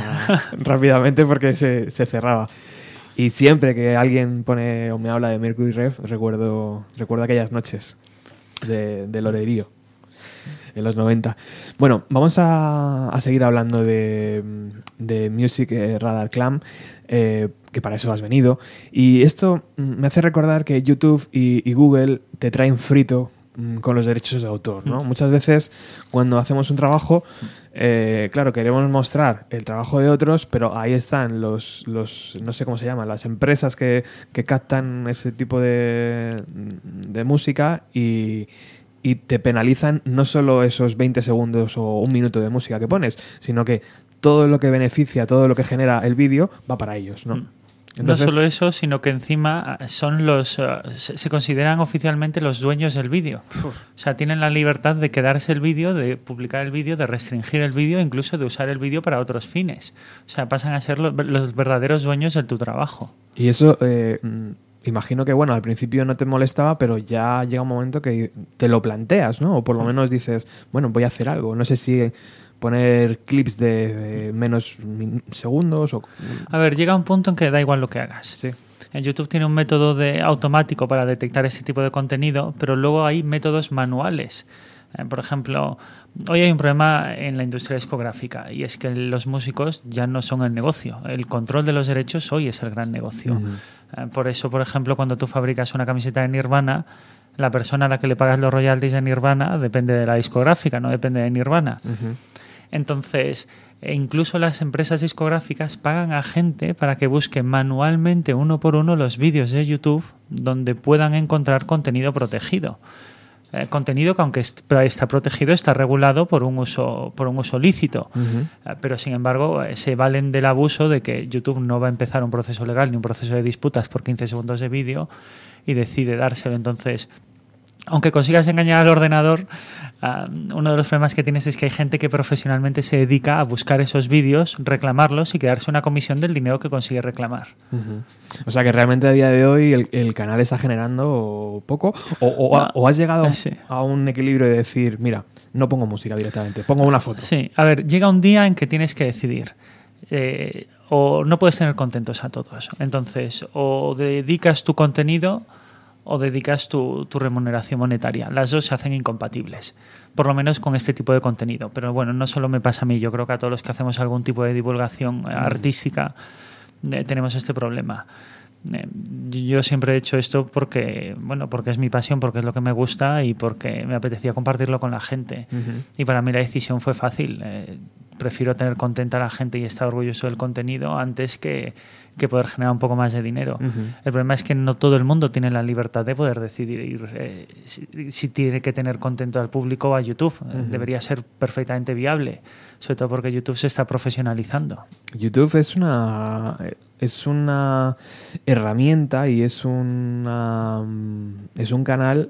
[SPEAKER 1] rápidamente porque se, se cerraba. Y siempre que alguien pone o me habla de Mercury Rev, recuerdo, recuerdo aquellas noches de, del horerío. en los 90. Bueno, vamos a, a seguir hablando de, de Music eh, Radar Clam, eh, que para eso has venido. Y esto mm, me hace recordar que YouTube y, y Google te traen frito mm, con los derechos de autor, ¿no? Muchas veces cuando hacemos un trabajo, eh, claro, queremos mostrar el trabajo de otros, pero ahí están los, los no sé cómo se llaman, las empresas que, que captan ese tipo de, de música y, y te penalizan no solo esos 20 segundos o un minuto de música que pones, sino que todo lo que beneficia, todo lo que genera el vídeo va para ellos, ¿no?
[SPEAKER 2] Mm.
[SPEAKER 1] Entonces-
[SPEAKER 2] no solo eso, sino que encima ah, son los eh, se, consideran oficialmente los dueños del vídeo. O sea, tienen la libertad de quedarse el vídeo, de publicar el vídeo, de restringir el vídeo, incluso de usar el vídeo para otros fines. O sea, pasan a ser lo- los verdaderos dueños de tu trabajo.
[SPEAKER 1] Y eso, eh, mm, imagino que, bueno, al principio no te molestaba, pero ya llega un momento que te lo planteas, ¿no? O por lo menos dices, bueno, voy a hacer algo. No sé si poner clips de menos segundos o...
[SPEAKER 2] A ver, llega un punto en que da igual lo que hagas.
[SPEAKER 1] Sí.
[SPEAKER 2] En YouTube tiene un método de automático para detectar ese tipo de contenido, pero luego hay métodos manuales. Eh, por ejemplo, hoy hay un problema en la industria discográfica y es que los músicos ya no son el negocio. El control de los derechos hoy es el gran negocio. Eh, por eso, por ejemplo, cuando tú fabricas una camiseta de Nirvana, la persona a la que le pagas los royalties de Nirvana depende de la discográfica, no depende de Nirvana.
[SPEAKER 1] Ujú.
[SPEAKER 2] Entonces, e incluso las empresas discográficas pagan a gente para que busque manualmente uno por uno los vídeos de YouTube donde puedan encontrar contenido protegido. Eh, contenido que aunque est- está protegido está regulado por un uso por un uso lícito. Eh, pero sin embargo eh, se valen del abuso de que YouTube no va a empezar un proceso legal ni un proceso de disputas por 15 segundos de vídeo y decide dárselo entonces aunque consigas engañar al ordenador, uno de los problemas que tienes es que hay gente que profesionalmente se dedica a buscar esos vídeos, reclamarlos y quedarse una comisión del dinero que consigue reclamar.
[SPEAKER 1] O sea que realmente a día de hoy el, el canal está generando poco o, o-
[SPEAKER 2] No.
[SPEAKER 1] o has llegado
[SPEAKER 2] sí.
[SPEAKER 1] a un equilibrio de decir, mira, no pongo música directamente, pongo una foto.
[SPEAKER 2] Sí, a ver, llega un día en que tienes que decidir. eh, o no puedes tener contentos a todos. Entonces, o dedicas tu contenido o dedicas tu, tu remuneración monetaria. Las dos se hacen incompatibles, por lo menos con este tipo de contenido. Pero bueno, no solo me pasa a mí, yo creo que a todos los que hacemos algún tipo de divulgación eh, artística eh, tenemos este problema. Eh, yo siempre he hecho esto porque, bueno, porque es mi pasión, porque es lo que me gusta y porque me apetecía compartirlo con la gente. Y para mí la decisión fue fácil. Eh, prefiero tener contenta a la gente y estar orgulloso del contenido antes que, que poder generar un poco más de dinero. El problema es que no todo el mundo tiene la libertad de poder decidir eh, si, si tiene que tener contento al público o a YouTube. Eh. Debería ser perfectamente viable, sobre todo porque YouTube se está profesionalizando.
[SPEAKER 1] YouTube es una es una herramienta y es una es un canal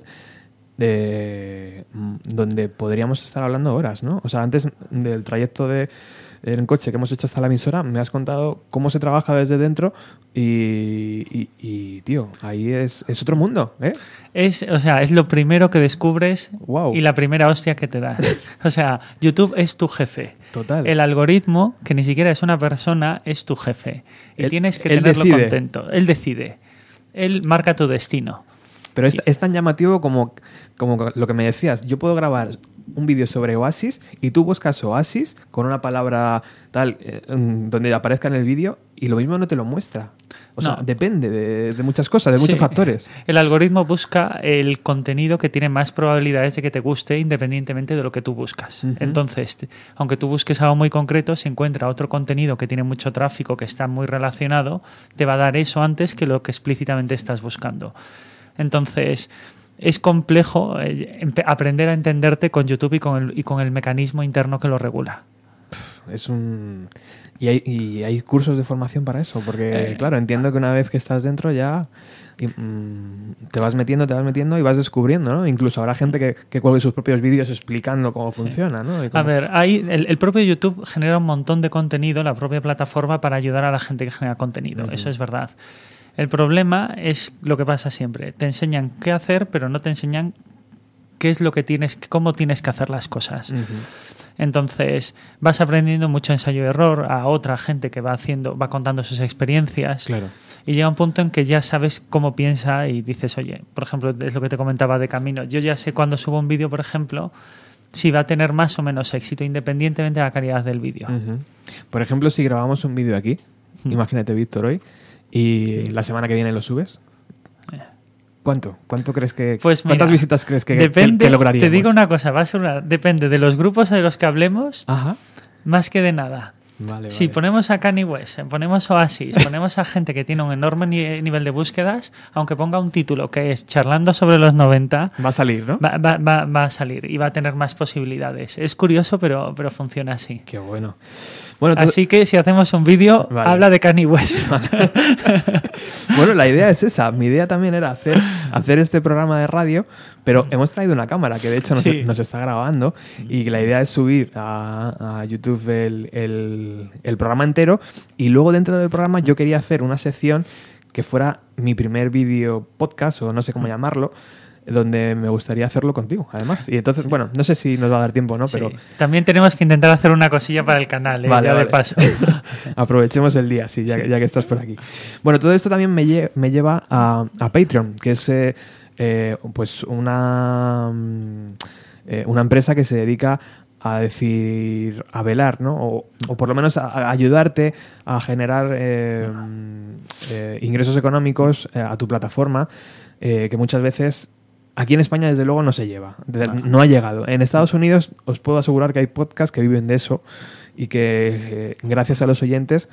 [SPEAKER 1] de mm, donde podríamos estar hablando horas, ¿no? O sea, antes del trayecto de en coche que hemos hecho hasta la emisora, me has contado cómo se trabaja desde dentro y, y- y, tío, ahí es, es otro mundo, ¿eh?
[SPEAKER 2] Es, o sea, es lo primero que descubres
[SPEAKER 1] Wow.
[SPEAKER 2] y la primera hostia que te das. o sea, YouTube es tu jefe.
[SPEAKER 1] Total.
[SPEAKER 2] El algoritmo, que ni siquiera es una persona, es tu jefe. Y
[SPEAKER 1] Él-
[SPEAKER 2] tienes que tenerlo
[SPEAKER 1] decide.
[SPEAKER 2] contento. Él decide. Él marca tu destino.
[SPEAKER 1] Pero es, es tan llamativo como, como lo que me decías. Yo puedo grabar un vídeo sobre Oasis y tú buscas Oasis con una palabra tal eh, donde aparezca en el vídeo y lo mismo no te lo muestra. O sea,
[SPEAKER 2] No.
[SPEAKER 1] depende de, de muchas cosas, de muchos factores.
[SPEAKER 2] El algoritmo busca el contenido que tiene más probabilidades de que te guste independientemente de lo que tú buscas. Entonces, aunque tú busques algo muy concreto, si encuentra otro contenido que tiene mucho tráfico, que está muy relacionado, te va a dar eso antes que lo que explícitamente estás buscando. Entonces, es complejo eh, aprender a entenderte con YouTube y con el, y con el mecanismo interno que lo regula.
[SPEAKER 1] Es un... Y hay, y hay cursos de formación para eso, porque
[SPEAKER 2] Eh.
[SPEAKER 1] claro, entiendo que una vez que estás dentro ya y, mm, te vas metiendo, te vas metiendo y vas descubriendo, ¿no? Incluso habrá gente que, que cuelgue sus propios vídeos explicando cómo funciona, ¿no?
[SPEAKER 2] A ver, hay, el, el propio YouTube genera un montón de contenido, la propia plataforma, para ayudar a la gente que genera contenido. Eso es verdad. El problema es lo que pasa siempre. Te enseñan qué hacer, pero no te enseñan qué es lo que tienes, cómo tienes que hacer las cosas. Entonces, vas aprendiendo mucho ensayo y error a otra gente que va haciendo, va contando sus experiencias.
[SPEAKER 1] Claro.
[SPEAKER 2] Y llega un punto en que ya sabes cómo piensa y dices, oye, por ejemplo, es lo que te comentaba de camino. Yo ya sé cuando subo un vídeo, por ejemplo, si va a tener más o menos éxito, independientemente de la calidad del vídeo.
[SPEAKER 1] Por ejemplo, si grabamos un vídeo aquí, imagínate Víctor hoy, y la semana que viene lo subes, ¿cuánto? ¿Cuánto crees que...
[SPEAKER 2] Pues
[SPEAKER 1] ¿Cuántas
[SPEAKER 2] mira,
[SPEAKER 1] visitas crees que,
[SPEAKER 2] depende,
[SPEAKER 1] que lograríamos?
[SPEAKER 2] Te digo una cosa, va a ser una- depende de los grupos de los que hablemos,
[SPEAKER 1] Ajá.
[SPEAKER 2] más que de nada.
[SPEAKER 1] Vale,
[SPEAKER 2] Si
[SPEAKER 1] vale.
[SPEAKER 2] ponemos a Kanye West, eh, ponemos Oasis, ponemos a gente que tiene un enorme ni- nivel de búsquedas, aunque ponga un título que es Charlando sobre los 90,
[SPEAKER 1] Va a salir, ¿no?
[SPEAKER 2] va, va- va- va a salir y va a tener más posibilidades. Es curioso, pero, pero funciona así.
[SPEAKER 1] Qué bueno. Bueno, tú-
[SPEAKER 2] Así que si hacemos un vídeo,
[SPEAKER 1] Vale.
[SPEAKER 2] habla de Kanye West.
[SPEAKER 1] bueno, la idea es esa. Mi idea también era hacer, hacer este programa de radio, pero hemos traído una cámara que de hecho nos,
[SPEAKER 2] Sí.
[SPEAKER 1] nos está grabando y la idea es subir a, a YouTube el, el- el programa entero y luego dentro del programa yo quería hacer una sección que fuera mi primer vídeo podcast o no sé cómo llamarlo donde me gustaría hacerlo contigo, además. Y entonces, bueno, no sé si nos va a dar tiempo o no,
[SPEAKER 2] Sí.
[SPEAKER 1] pero
[SPEAKER 2] También tenemos que intentar hacer una cosilla para el canal, eh,
[SPEAKER 1] Vale,
[SPEAKER 2] ya de paso.
[SPEAKER 1] Aprovechemos el día, sí, ya,
[SPEAKER 2] Sí.
[SPEAKER 1] ya que estás por aquí. Bueno, todo esto también me, lle- me lleva a, a Patreon, que es eh, eh, pues una, mm, eh, una empresa que se dedica a decir, a velar, ¿no? O, o por lo menos a, a ayudarte a generar eh, mm, eh, ingresos económicos a tu plataforma, eh, que muchas veces Aquí en España, desde luego, no se lleva. No ha llegado. En Estados Unidos, os puedo asegurar que hay podcasts que viven de eso y que, eh, gracias a los oyentes,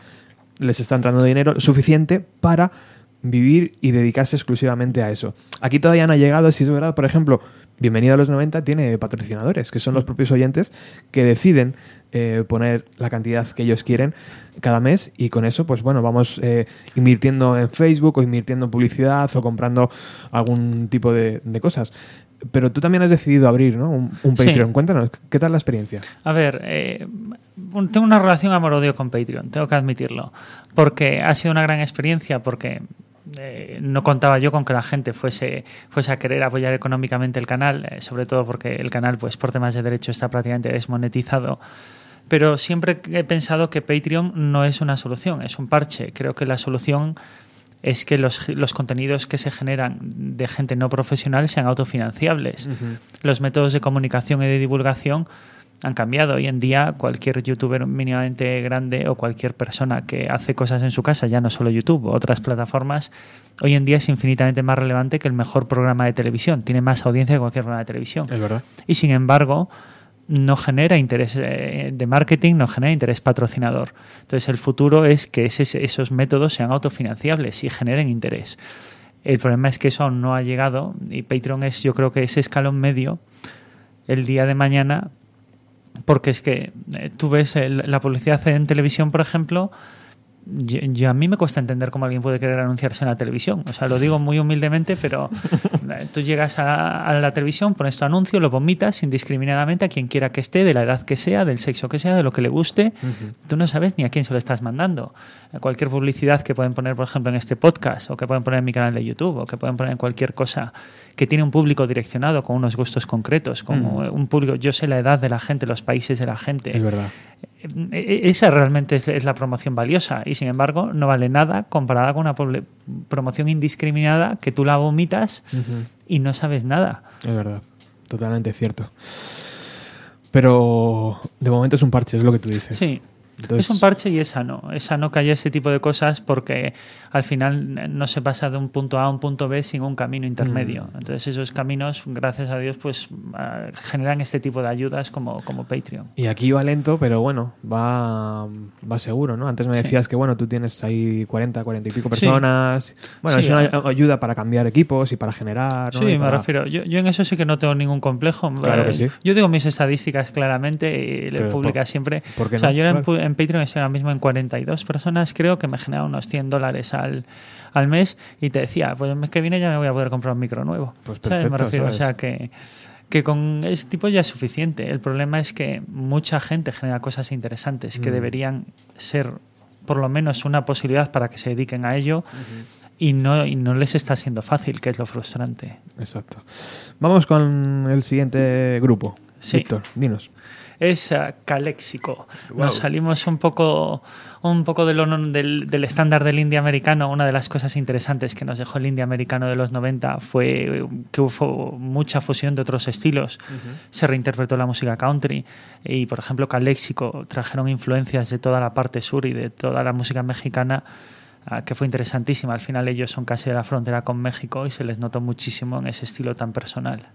[SPEAKER 1] les está entrando dinero suficiente para vivir y dedicarse exclusivamente a eso. Aquí todavía no ha llegado, si es verdad, por ejemplo, Bienvenido a los 90 tiene patrocinadores, que son los propios oyentes que deciden eh, poner la cantidad que ellos quieren cada mes y con eso, pues bueno, vamos eh, invirtiendo en Facebook o invirtiendo en publicidad o comprando algún tipo de, de cosas. Pero tú también has decidido abrir ¿no? un, un
[SPEAKER 2] Sí.
[SPEAKER 1] Patreon. Cuéntanos, ¿qué tal la experiencia?
[SPEAKER 2] A ver, eh, tengo una relación amor-odio con Patreon, tengo que admitirlo. Porque ha sido una gran experiencia, porque eh, no contaba yo con que la gente fuese, fuese a querer apoyar económicamente el canal, eh, sobre todo porque el canal, pues por temas de derecho, está prácticamente desmonetizado. Pero siempre he pensado que Patreon no es una solución, es un parche. Creo que la solución es que los, los contenidos que se generan de gente no profesional sean autofinanciables. Los métodos de comunicación y de divulgación han cambiado. Hoy en día cualquier youtuber mínimamente grande o cualquier persona que hace cosas en su casa, ya no solo YouTube, otras plataformas, hoy en día es infinitamente más relevante que el mejor programa de televisión. Tiene más audiencia que cualquier programa de televisión.
[SPEAKER 1] Es verdad.
[SPEAKER 2] Y sin embargo, no genera interés eh, de marketing, no genera interés patrocinador. Entonces, el futuro es que ese- esos métodos sean autofinanciables y generen interés. El problema es que eso aún no ha llegado y Patreon es, yo creo que ese escalón medio el día de mañana, porque es que eh, tú ves el- la publicidad en televisión, por ejemplo, yo, yo- a mí me cuesta entender cómo alguien puede querer anunciarse en la televisión. O sea, lo digo muy humildemente, pero eh, tú llegas a, a la televisión, pones tu anuncio, lo vomitas indiscriminadamente a quien quiera que esté, de la edad que sea, del sexo que sea, de lo que le guste. Tú no sabes ni a quién se lo estás mandando. Cualquier publicidad que pueden poner, por ejemplo, en este podcast, o que pueden poner en mi canal de YouTube, o que pueden poner en cualquier cosa que tiene un público direccionado con unos gustos concretos, como un público, yo sé la edad de la gente, los países de la gente.
[SPEAKER 1] Es verdad.
[SPEAKER 2] Eh, Esa realmente es, es la promoción valiosa y sin embargo no vale nada comparada con una promoción indiscriminada que tú la vomitas y no sabes nada.
[SPEAKER 1] Es verdad. Totalmente cierto. Pero de momento es un parche, es lo que tú dices.
[SPEAKER 2] Sí.
[SPEAKER 1] Entonces-
[SPEAKER 2] Es un parche y es sano. Es sano que haya ese tipo de cosas porque al final no se pasa de un punto A a un punto B sin un camino intermedio.
[SPEAKER 1] Mm.
[SPEAKER 2] Entonces esos caminos, gracias a Dios, pues ah, generan este tipo de ayudas como, como Patreon.
[SPEAKER 1] Y aquí va lento, pero bueno, va, va seguro, ¿no? Antes me
[SPEAKER 2] Sí.
[SPEAKER 1] decías que, bueno, tú tienes ahí 40, 40 y pico
[SPEAKER 2] Sí.
[SPEAKER 1] personas. Bueno,
[SPEAKER 2] Sí,
[SPEAKER 1] es una ayuda para cambiar equipos y para generar. ¿no?
[SPEAKER 2] Sí, me
[SPEAKER 1] para-
[SPEAKER 2] refiero. Yo, yo en eso sí que no tengo ningún complejo.
[SPEAKER 1] Claro que
[SPEAKER 2] Eh,
[SPEAKER 1] sí.
[SPEAKER 2] Yo digo mis estadísticas claramente y le
[SPEAKER 1] Pero
[SPEAKER 2] publica
[SPEAKER 1] por-
[SPEAKER 2] siempre.
[SPEAKER 1] ¿por qué
[SPEAKER 2] o sea,
[SPEAKER 1] no?
[SPEAKER 2] yo en,
[SPEAKER 1] Claro.
[SPEAKER 2] pu- en Patreon estoy ahora mismo en 42 personas, creo que me genera unos 100 dólares al, al mes y te decía, pues el mes que viene ya me voy a poder comprar un micro nuevo.
[SPEAKER 1] Pues
[SPEAKER 2] ¿Sabes? Me
[SPEAKER 1] perfecto,
[SPEAKER 2] refiero,
[SPEAKER 1] ¿sabes?
[SPEAKER 2] o sea que que con ese tipo ya es suficiente. El problema es que mucha gente genera cosas interesantes que
[SPEAKER 1] Mm.
[SPEAKER 2] deberían ser por lo menos una posibilidad para que se dediquen a ello y, no, y no les está siendo fácil, que es lo frustrante.
[SPEAKER 1] Exacto. Vamos con el siguiente grupo.
[SPEAKER 2] Sí.
[SPEAKER 1] Víctor, dinos.
[SPEAKER 3] Es caléxico.
[SPEAKER 1] Wow.
[SPEAKER 3] Nos salimos un poco, un poco del, del, del estándar del indie americano. Una de las cosas interesantes que nos dejó el indie americano de los 90 fue que hubo mucha fusión de otros estilos. Se reinterpretó la música country y, por ejemplo, caléxico trajeron influencias de toda la parte sur y de toda la música mexicana ah, que fue interesantísima. Al final ellos son casi de la frontera con México y se les notó muchísimo en ese estilo tan personal.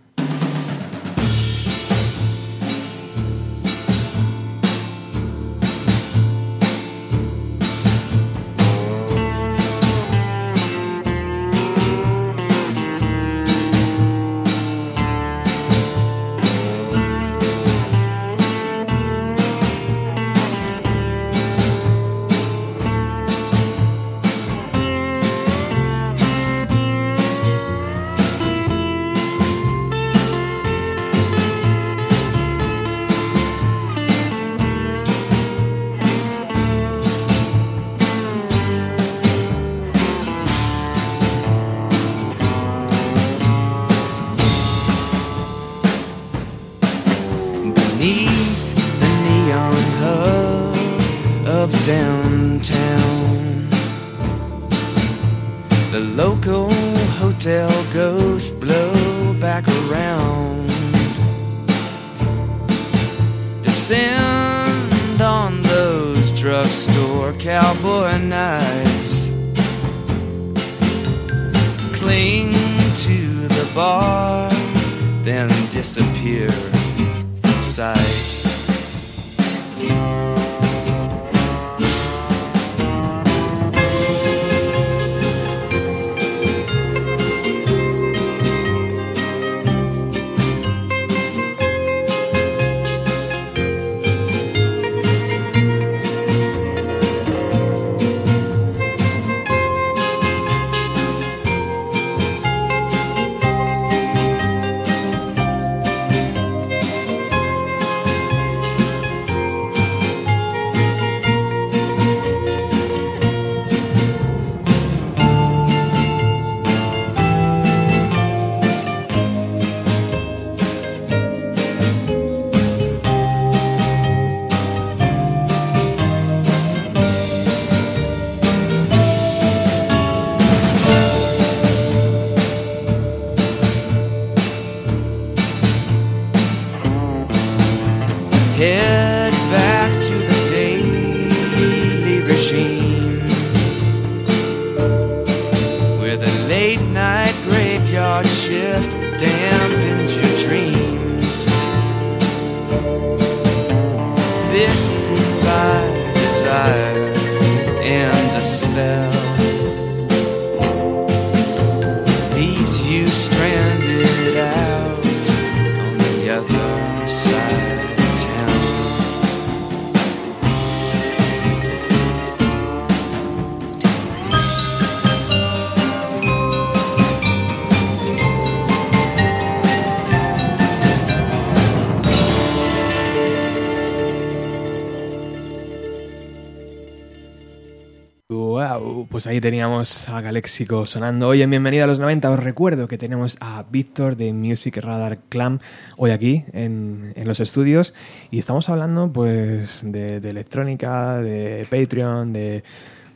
[SPEAKER 1] Pues ahí teníamos a Galéxico sonando. Hoy en Bienvenida a los 90 os recuerdo que tenemos a Víctor de Music Radar Clam hoy aquí en, en los estudios y estamos hablando pues de, de electrónica, de Patreon, de,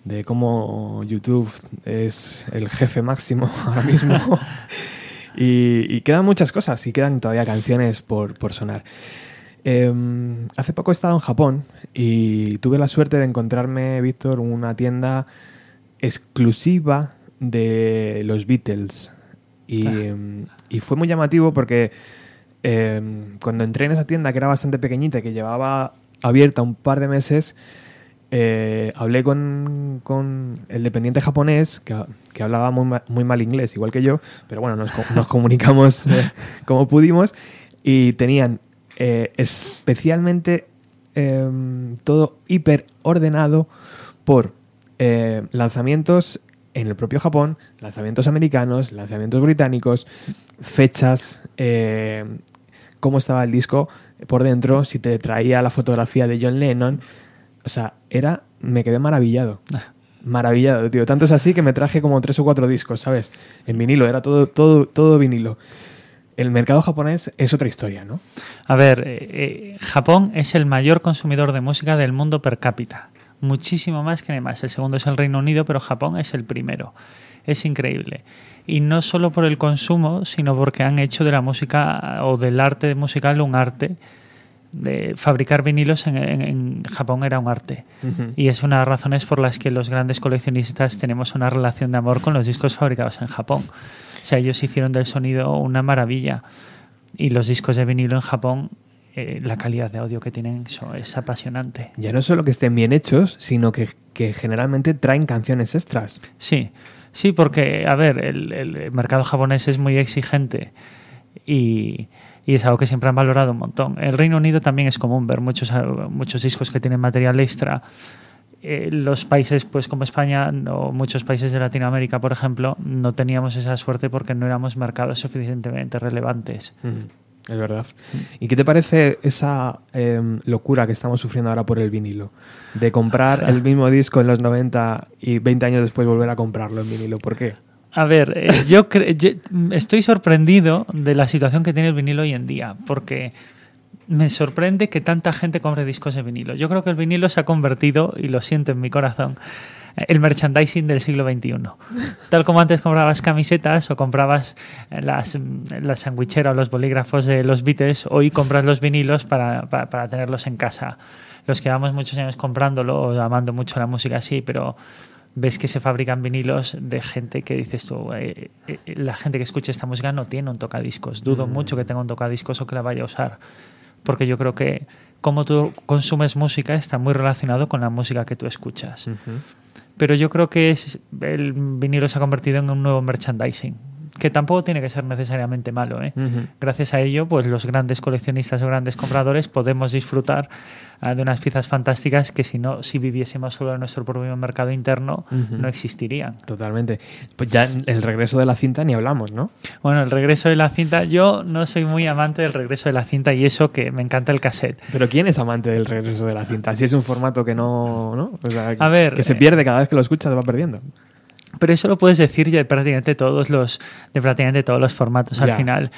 [SPEAKER 1] de cómo YouTube es el jefe máximo ahora mismo. y, y quedan muchas cosas y quedan todavía canciones por, por sonar. Eh, hace poco he estado en Japón y tuve la suerte de encontrarme, Víctor, una tienda exclusiva de los Beatles. Y,
[SPEAKER 3] Ah.
[SPEAKER 1] y fue muy llamativo porque eh, cuando entré en esa tienda, que era bastante pequeñita y que llevaba abierta un par de meses, eh, hablé con, con el dependiente japonés que, que hablaba muy, ma- muy mal inglés, igual que yo, pero bueno, nos, co- nos comunicamos eh, como pudimos y tenían eh, especialmente eh, todo hiper ordenado por eh, lanzamientos en el propio Japón, lanzamientos americanos, lanzamientos británicos, fechas, eh, cómo estaba el disco por dentro, si te traía la fotografía de John Lennon. O sea, era. Me quedé maravillado. Maravillado, tío. Tanto es así que me traje como tres o cuatro discos, ¿sabes? En vinilo, era todo, todo, todo vinilo. el mercado japonés es otra historia, ¿no?
[SPEAKER 2] A ver, eh, eh, Japón es el mayor consumidor de música del mundo per cápita. Muchísimo más que demás. El segundo es el Reino Unido, pero Japón es el primero. Es increíble. Y no solo por el consumo, sino porque han hecho de la música o del arte musical un arte. De fabricar vinilos en, en- en Japón era un arte. Y es una de las razones por las que los grandes coleccionistas tenemos una relación de amor con los discos fabricados en Japón. O sea, ellos hicieron del sonido una maravilla. Y los discos de vinilo en Japón, eh, la calidad de audio que tienen eso es apasionante.
[SPEAKER 1] Ya no solo que estén bien hechos, sino que, que generalmente traen canciones extras.
[SPEAKER 2] Sí, sí, porque, a ver, el, el mercado japonés es muy exigente y, y es algo que siempre han valorado un montón. El Reino Unido también es común ver muchos, eh, muchos discos que tienen material extra. Eh, los países pues como España o muchos países de Latinoamérica, por ejemplo, no teníamos esa suerte porque no éramos mercados suficientemente relevantes.
[SPEAKER 1] Es verdad. ¿Y qué te parece esa em, locura que estamos sufriendo ahora por el vinilo? De comprar el mismo disco en los 90 y 20 años después volver a comprarlo en vinilo. ¿Por qué?
[SPEAKER 2] A ver, eh, yo, yo estoy sorprendido de la situación que tiene el vinilo hoy en día, porque me sorprende que tanta gente compre discos de vinilo. Yo creo que el vinilo se ha convertido, y lo siento en mi corazón, el merchandising del siglo XXI. Tal como antes comprabas camisetas o comprabas las, las sandwicheras o los bolígrafos de los Beatles, hoy compras los vinilos para, para- para tenerlos en casa. Los que llevamos muchos años comprándolo o amando mucho la música así, pero ves que se fabrican vinilos de gente que dices tú, eh, eh, la gente que escucha esta música no tiene un tocadiscos. Dudo mucho que tenga un tocadiscos o que la vaya a usar. Porque yo creo que cómo tú consumes música está muy relacionado con la música que tú escuchas. Pero yo creo que es- el vinilo se ha convertido en un nuevo merchandising, que tampoco tiene que ser necesariamente malo. ¿eh? Gracias a ello, pues los grandes coleccionistas o grandes compradores podemos disfrutar ah, de unas piezas fantásticas que si no, si viviésemos solo en nuestro propio mercado interno, no existirían.
[SPEAKER 1] Totalmente. Pues ya el regreso de la cinta ni hablamos, ¿no?
[SPEAKER 2] Bueno, el regreso de la cinta, yo no soy muy amante del regreso de la cinta y eso que me encanta el cassette.
[SPEAKER 1] Pero ¿quién es amante del regreso de la cinta? Si es un formato que no... ¿no? O sea,
[SPEAKER 2] A ver,
[SPEAKER 1] que se
[SPEAKER 2] eh,
[SPEAKER 1] pierde cada vez que lo escuchas, va perdiendo.
[SPEAKER 2] Pero eso lo puedes decir ya de prácticamente todos los, de prácticamente todos los formatos al final.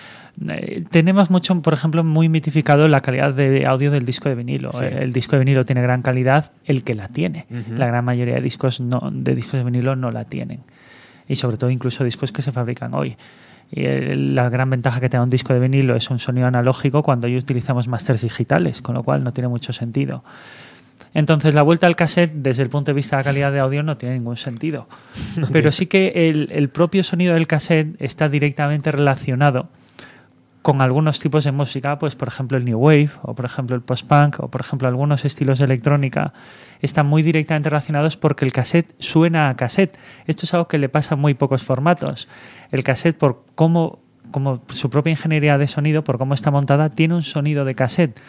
[SPEAKER 2] Eh, tenemos mucho, por ejemplo, muy mitificado la calidad de audio del disco de vinilo.
[SPEAKER 1] Sí.
[SPEAKER 2] El disco de vinilo tiene gran calidad, el que la tiene. La gran mayoría de discos no, de discos de vinilo no la tienen. Y sobre todo incluso discos que se fabrican hoy. Y el- la gran ventaja que te da un disco de vinilo es un sonido analógico cuando hoy utilizamos masters digitales, con lo cual no tiene mucho sentido. Entonces, la vuelta al cassette, desde el punto de vista de la calidad de audio, no tiene ningún sentido. Pero sí que el, el propio sonido del cassette está directamente relacionado con algunos tipos de música, pues por ejemplo el New Wave, o por ejemplo el post-punk, o por ejemplo algunos estilos de electrónica, están muy directamente relacionados porque el cassette suena a cassette. Esto es algo que le pasa a muy pocos formatos. El cassette, por cómo, como su propia ingeniería de sonido, por cómo está montada, tiene un sonido de cassette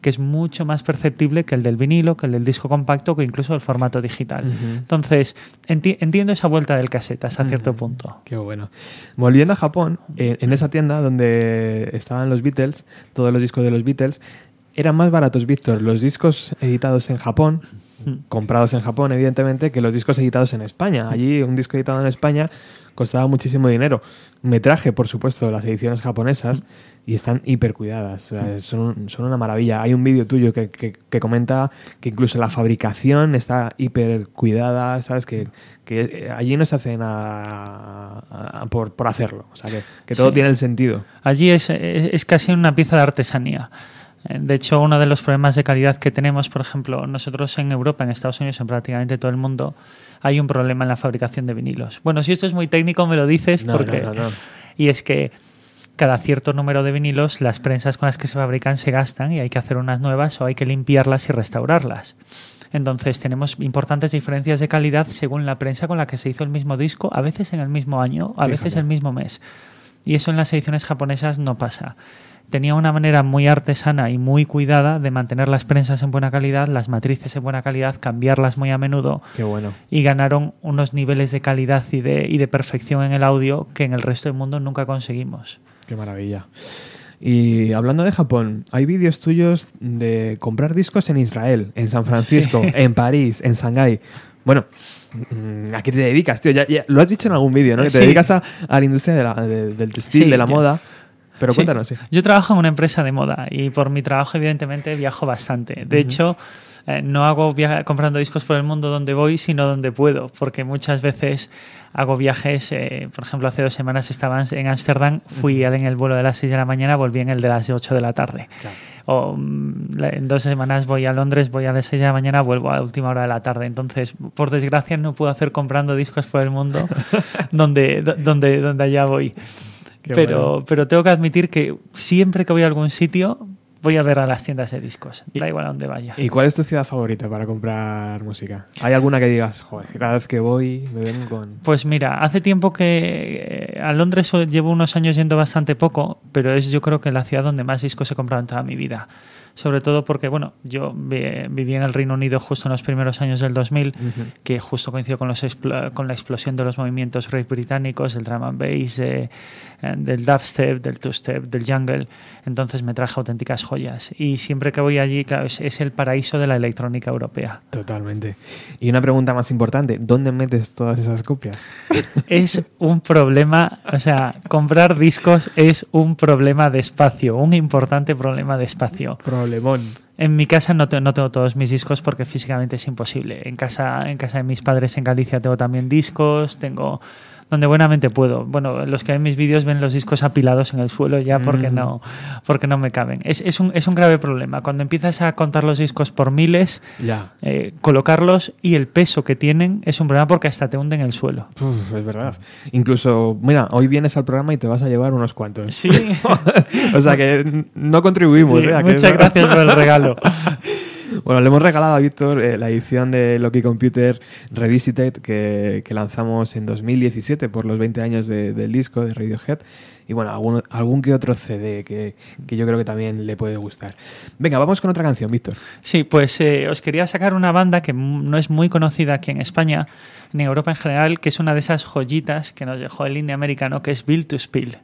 [SPEAKER 2] que es mucho más perceptible que el del vinilo, que el del disco compacto, que incluso el formato digital. Entonces, enti- entiendo esa vuelta del cassette hasta cierto punto.
[SPEAKER 1] Qué bueno. Volviendo a Japón, en esa tienda donde estaban los Beatles, todos los discos de los Beatles, eran más baratos, Víctor, los discos editados en Japón, comprados en Japón, evidentemente, que los discos editados en España. Allí un disco editado en España costaba muchísimo dinero. Me traje, por supuesto, las ediciones japonesas y están hiper cuidadas. O sea, son, son una maravilla. Hay un vídeo tuyo que, que- que comenta que incluso la fabricación está hiper cuidada, ¿sabes? Que, que eh, allí no se hace nada a- por, por hacerlo. O sea, que, que todo
[SPEAKER 2] Sí.
[SPEAKER 1] tiene el sentido.
[SPEAKER 2] Allí es, es, es casi una pieza de artesanía. De hecho, uno de los problemas de calidad que tenemos, por ejemplo, nosotros en Europa, en Estados Unidos, en prácticamente todo el mundo, hay un problema en la fabricación de vinilos. Bueno, si esto es muy técnico, me lo dices
[SPEAKER 1] No,
[SPEAKER 2] porque...
[SPEAKER 1] no, no, no.
[SPEAKER 2] Y es que cada cierto número de vinilos, las prensas con las que se fabrican se gastan y hay que hacer unas nuevas o hay que limpiarlas y restaurarlas. Entonces tenemos importantes diferencias de calidad según la prensa con la que se hizo el mismo disco, a veces en el mismo año, a veces
[SPEAKER 1] Fíjate.
[SPEAKER 2] el mismo mes. Y eso en las ediciones japonesas no pasa. Tenía una manera muy artesana y muy cuidada de mantener las prensas en buena calidad, las matrices en buena calidad, cambiarlas muy a menudo
[SPEAKER 1] Qué bueno.
[SPEAKER 2] y ganaron unos niveles de calidad y de, y de perfección en el audio que en el resto del mundo nunca conseguimos.
[SPEAKER 1] Qué maravilla. Y hablando de Japón, hay vídeos tuyos de comprar discos en Israel, en San Francisco,
[SPEAKER 2] Sí.
[SPEAKER 1] en París, en Shanghái. Bueno, mm, ¿a qué te dedicas, tío? Ya, ya lo has dicho en algún vídeo, ¿no? Que te
[SPEAKER 2] Sí.
[SPEAKER 1] dedicas a, a la industria de la- de- del textil,
[SPEAKER 2] Sí,
[SPEAKER 1] de la moda. Pero
[SPEAKER 2] Sí.
[SPEAKER 1] cuéntanos, sí.
[SPEAKER 2] Yo trabajo en una empresa de moda y por mi trabajo, evidentemente, viajo bastante. De hecho, eh, no hago comprando discos por el mundo donde voy, sino donde puedo, porque muchas veces hago viajes. eh, por ejemplo, hace dos semanas estaba en Ámsterdam, fui en el vuelo de las 6 de la mañana, volví en el de las 8 de la tarde. O mm, en dos semanas voy a Londres, voy a las 6 de la mañana, vuelvo a última hora de la tarde. Entonces, por desgracia, no puedo hacer comprando discos por el mundo donde, do- donde, donde allá voy.
[SPEAKER 1] Qué
[SPEAKER 2] pero,
[SPEAKER 1] bueno.
[SPEAKER 2] pero tengo que admitir que siempre que voy a algún sitio, voy a ver a las tiendas de discos. Da igual a dónde vaya.
[SPEAKER 1] ¿Y cuál es tu ciudad favorita para comprar música? ¿Hay alguna que digas, joder, cada vez que voy me vengo con...
[SPEAKER 2] Pues mira, hace tiempo que eh, a Londres llevo unos años yendo bastante poco, pero es yo creo que la ciudad donde más discos he comprado en toda mi vida. Sobre todo porque, bueno, yo vi- viví en el Reino Unido justo en los primeros años del 2000, que justo coincidió con, los con la explosión de los movimientos rave británicos, del drum and bass, eh, del dubstep, del two-step, del jungle. Entonces me traje auténticas joyas. Y siempre que voy allí, claro, es, es el paraíso de la electrónica europea.
[SPEAKER 1] Totalmente. Y una pregunta más importante, ¿dónde metes todas esas copias?
[SPEAKER 2] es un problema, o sea, comprar discos es un problema de espacio, un importante problema de espacio.
[SPEAKER 1] Problemón.
[SPEAKER 2] En mi casa no, te- no tengo todos mis discos porque físicamente es imposible. En casa, en casa de mis padres en Galicia tengo también discos, tengo donde buenamente puedo. Bueno, los que ven mis vídeos ven los discos apilados en el suelo ya porque
[SPEAKER 1] Mm.
[SPEAKER 2] no porque no me caben. Es, es, un, es un grave problema. Cuando empiezas a contar los discos por miles,
[SPEAKER 1] Ya.
[SPEAKER 2] eh, colocarlos y el peso que tienen es un problema porque hasta te hunden el suelo.
[SPEAKER 1] Uf, es verdad. Incluso, mira, hoy vienes al programa y te vas a llevar unos cuantos.
[SPEAKER 2] Sí.
[SPEAKER 1] o sea que no contribuimos.
[SPEAKER 2] Sí,
[SPEAKER 1] ¿eh? A que
[SPEAKER 2] muchas gracias por el regalo.
[SPEAKER 1] Bueno, le hemos regalado a Víctor eh, la edición de Loki Computer Revisited que, lanzamos en 2017 por los 20 años de- del disco de Radiohead. Y bueno, algún, que otro CD que, que yo creo que también le puede gustar. Venga, vamos con otra canción, Víctor.
[SPEAKER 2] Sí, pues eh, os quería sacar una banda que no es muy conocida aquí en España, ni en Europa en general, que es una de esas joyitas que nos dejó el indie americano, que es Bill to Spill.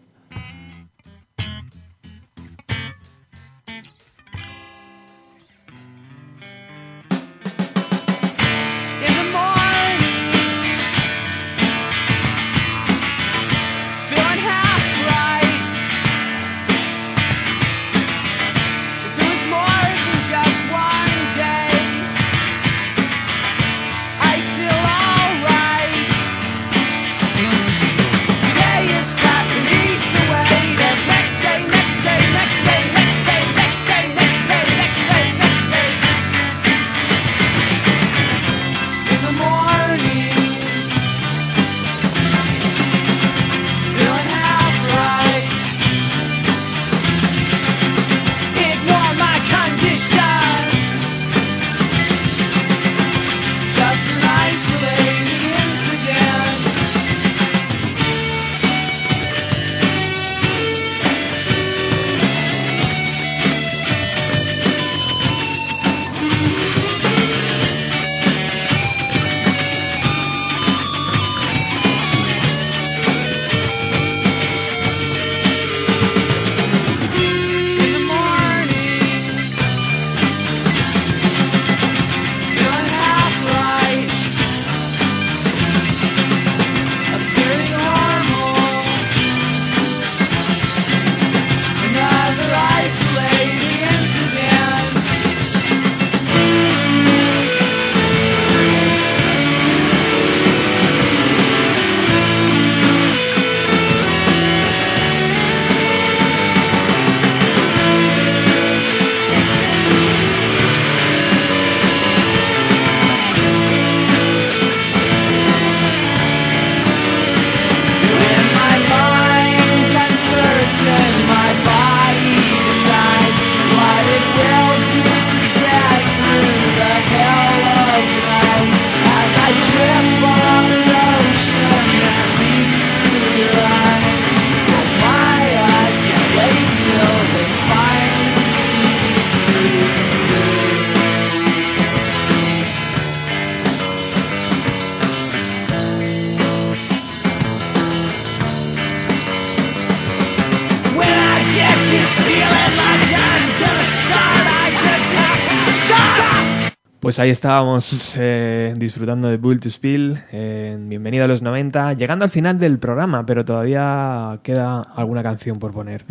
[SPEAKER 1] Pues ahí estábamos eh, disfrutando de Bull to Spill. eh, bienvenido a los 90. Llegando al final del programa, pero todavía queda alguna canción por poner.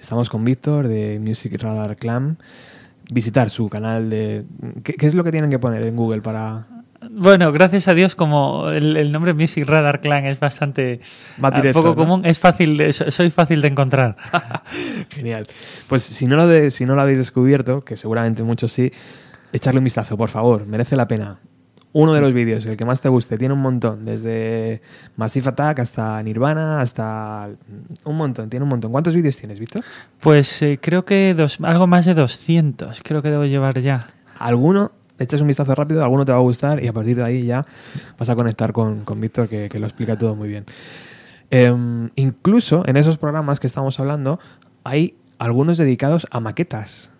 [SPEAKER 1] Estamos con Víctor de Music Radar Clan. Visitar su canal de. ¿Qué, qué es lo que tienen que poner en Google para.?
[SPEAKER 2] Bueno, gracias a Dios, como el, el nombre Music Radar Clan es bastante ah,
[SPEAKER 1] directo,
[SPEAKER 2] poco
[SPEAKER 1] ¿no?
[SPEAKER 2] común, es fácil, de- soy fácil de encontrar.
[SPEAKER 1] Genial. Pues si no, lo de- si no lo habéis descubierto, que seguramente muchos sí, echarle un vistazo, por favor. Merece la pena. Uno de los vídeos, el que más te guste, tiene un montón. Desde Massive Attack hasta Nirvana, hasta... Un montón, tiene un montón. ¿Cuántos vídeos tienes, Víctor?
[SPEAKER 2] Pues eh, creo que dos, algo más de 200, creo que debo llevar ya.
[SPEAKER 1] Alguno, echas un vistazo rápido, alguno te va a gustar y a partir de ahí ya vas a conectar con, con Víctor, que, que lo explica todo muy bien. Em, incluso en esos programas que estamos hablando, hay algunos dedicados a maquetas.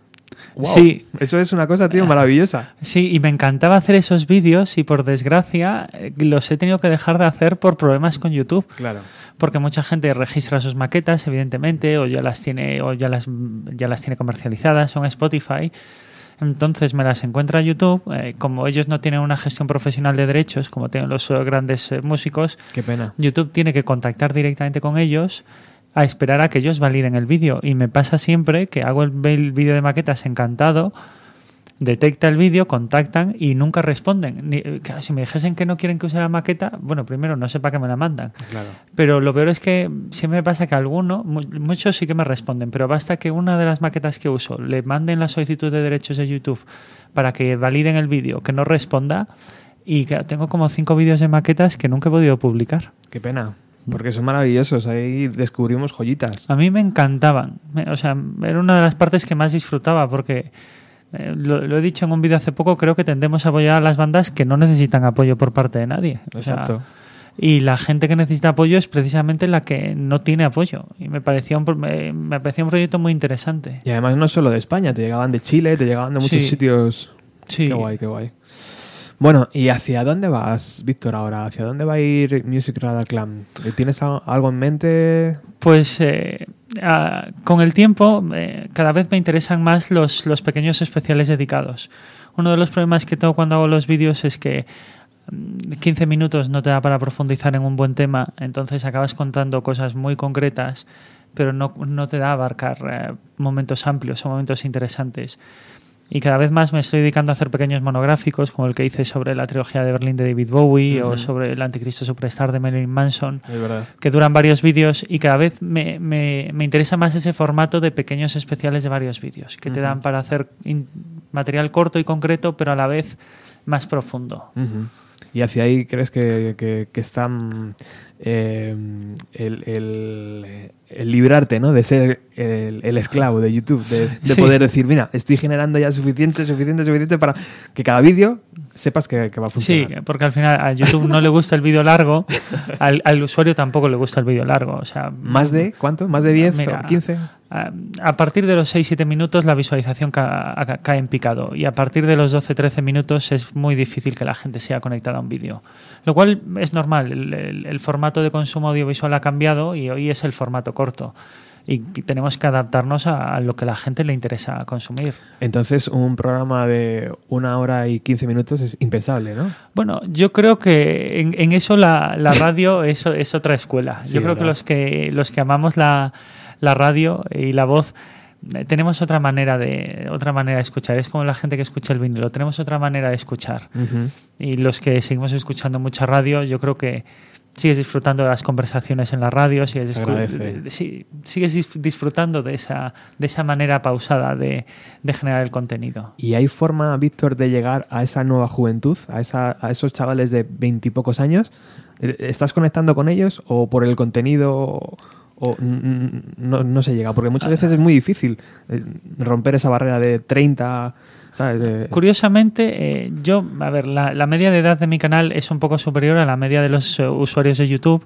[SPEAKER 1] Guau,
[SPEAKER 2] Sí.
[SPEAKER 1] Eso es una cosa, tío, maravillosa.
[SPEAKER 2] Sí, y me encantaba hacer esos vídeos y por desgracia eh, los he tenido que dejar de hacer por problemas con YouTube.
[SPEAKER 1] Claro.
[SPEAKER 2] Porque mucha gente registra sus maquetas, evidentemente, o ya las tiene, o ya las, ya las tiene comercializadas o en Spotify. Entonces me las encuentra YouTube. eh, como ellos no tienen una gestión profesional de derechos, como tienen los eh, grandes eh, músicos,
[SPEAKER 1] Qué pena.
[SPEAKER 2] YouTube tiene que contactar directamente con ellos a esperar a que ellos validen el vídeo. Y me pasa siempre que hago el, el vídeo de maquetas encantado, detecta el vídeo, contactan y nunca responden. Ni- eh, claro, si me dijesen que no quieren que use la maqueta, bueno, primero no sé para qué me la mandan.
[SPEAKER 1] Claro.
[SPEAKER 2] Pero lo peor es que siempre me pasa que alguno, mu- muchos sí que me responden, pero basta que una de las maquetas que uso le manden la solicitud de derechos de YouTube para que validen el vídeo, que no responda. Y claro, tengo como cinco vídeos de maquetas que nunca he podido publicar.
[SPEAKER 1] Qué pena. Porque son maravillosos. Ahí descubrimos joyitas.
[SPEAKER 2] A mí me encantaban. O sea, era una de las partes que más disfrutaba porque, eh, lo, lo he dicho en un vídeo hace poco, creo que tendemos a apoyar a las bandas que no necesitan apoyo por parte de nadie. O sea,
[SPEAKER 1] Exacto.
[SPEAKER 2] y la gente que necesita apoyo es precisamente la que no tiene apoyo. Y me parecía un, me, me parecía un proyecto muy interesante.
[SPEAKER 1] Y además no solo de España, te llegaban de Chile, te llegaban de muchos
[SPEAKER 2] Sí.
[SPEAKER 1] sitios.
[SPEAKER 2] Sí.
[SPEAKER 1] Qué guay, qué guay. Bueno, ¿y hacia dónde vas, Víctor, ahora? ¿Hacia dónde va a ir Music Radar Clan? ¿Tienes algo en mente?
[SPEAKER 2] Pues eh, con el tiempo eh, cada vez me interesan más los, los pequeños especiales dedicados. Uno de los problemas que tengo cuando hago los vídeos es que mm, 15 minutos no te da para profundizar en un buen tema, entonces acabas contando cosas muy concretas, pero no, no te da abarcar eh, momentos amplios o momentos interesantes. Y cada vez más me estoy dedicando a hacer pequeños monográficos, como el que hice sobre la trilogía de Berlín de David Bowie o sobre el Anticristo Superstar de Marilyn Manson que duran varios vídeos y cada vez me, me- me interesa más ese formato de pequeños especiales de varios vídeos, que te dan para hacer material corto y concreto, pero a la vez más profundo.
[SPEAKER 1] ¿Y hacia ahí crees que, que, que está mm, eh, el, el- el librarte ¿no? de ser el, el esclavo de YouTube? De, de
[SPEAKER 2] Sí.
[SPEAKER 1] poder decir, mira, estoy generando ya suficiente, suficiente, suficiente para que cada vídeo sepas que, que va a
[SPEAKER 2] Sí,
[SPEAKER 1] funcionar.
[SPEAKER 2] porque al final a YouTube no le gusta el vídeo largo, al, al usuario tampoco le gusta el vídeo largo. O sea,
[SPEAKER 1] ¿Más de cuánto? ¿Más de 10
[SPEAKER 2] Mira,
[SPEAKER 1] o 15?
[SPEAKER 2] A, a partir de los 6-7 minutos la visualización ca- ca- cae en picado y a partir de los 12-13 minutos es muy difícil que la gente sea conectada a un vídeo. Lo cual es normal, el, el- el formato de consumo audiovisual ha cambiado y hoy es el formato corto y tenemos que adaptarnos a, lo que a la gente le interesa consumir.
[SPEAKER 1] Entonces, un programa de una hora y 15 minutos es impensable, ¿no?
[SPEAKER 2] Bueno, yo creo que en, en eso la, la radio es, es otra escuela.
[SPEAKER 1] Sí,
[SPEAKER 2] yo creo
[SPEAKER 1] ¿verdad?
[SPEAKER 2] que los que los que amamos la, la radio y la voz eh, tenemos otra manera de otra manera de escuchar. Es como la gente que escucha el vinilo. Tenemos otra manera de escuchar. Y los que seguimos escuchando mucha radio, yo creo que sigues disfrutando de las conversaciones en la radio, sigues, sigues dis- disfrutando de esa, de esa manera pausada de, de generar el contenido.
[SPEAKER 1] ¿Y hay forma, Víctor, de llegar a esa nueva juventud, a, esa, a esos chavales de veintipocos años? Eh, ¿Estás conectando con ellos o por el contenido o, no, no se llega? Porque muchas veces es muy difícil eh, romper esa barrera de 30, ¿sabes? De-
[SPEAKER 2] Curiosamente, eh, yo, a ver, la, la media de edad de mi canal es un poco superior a la media de los eh, usuarios de YouTube,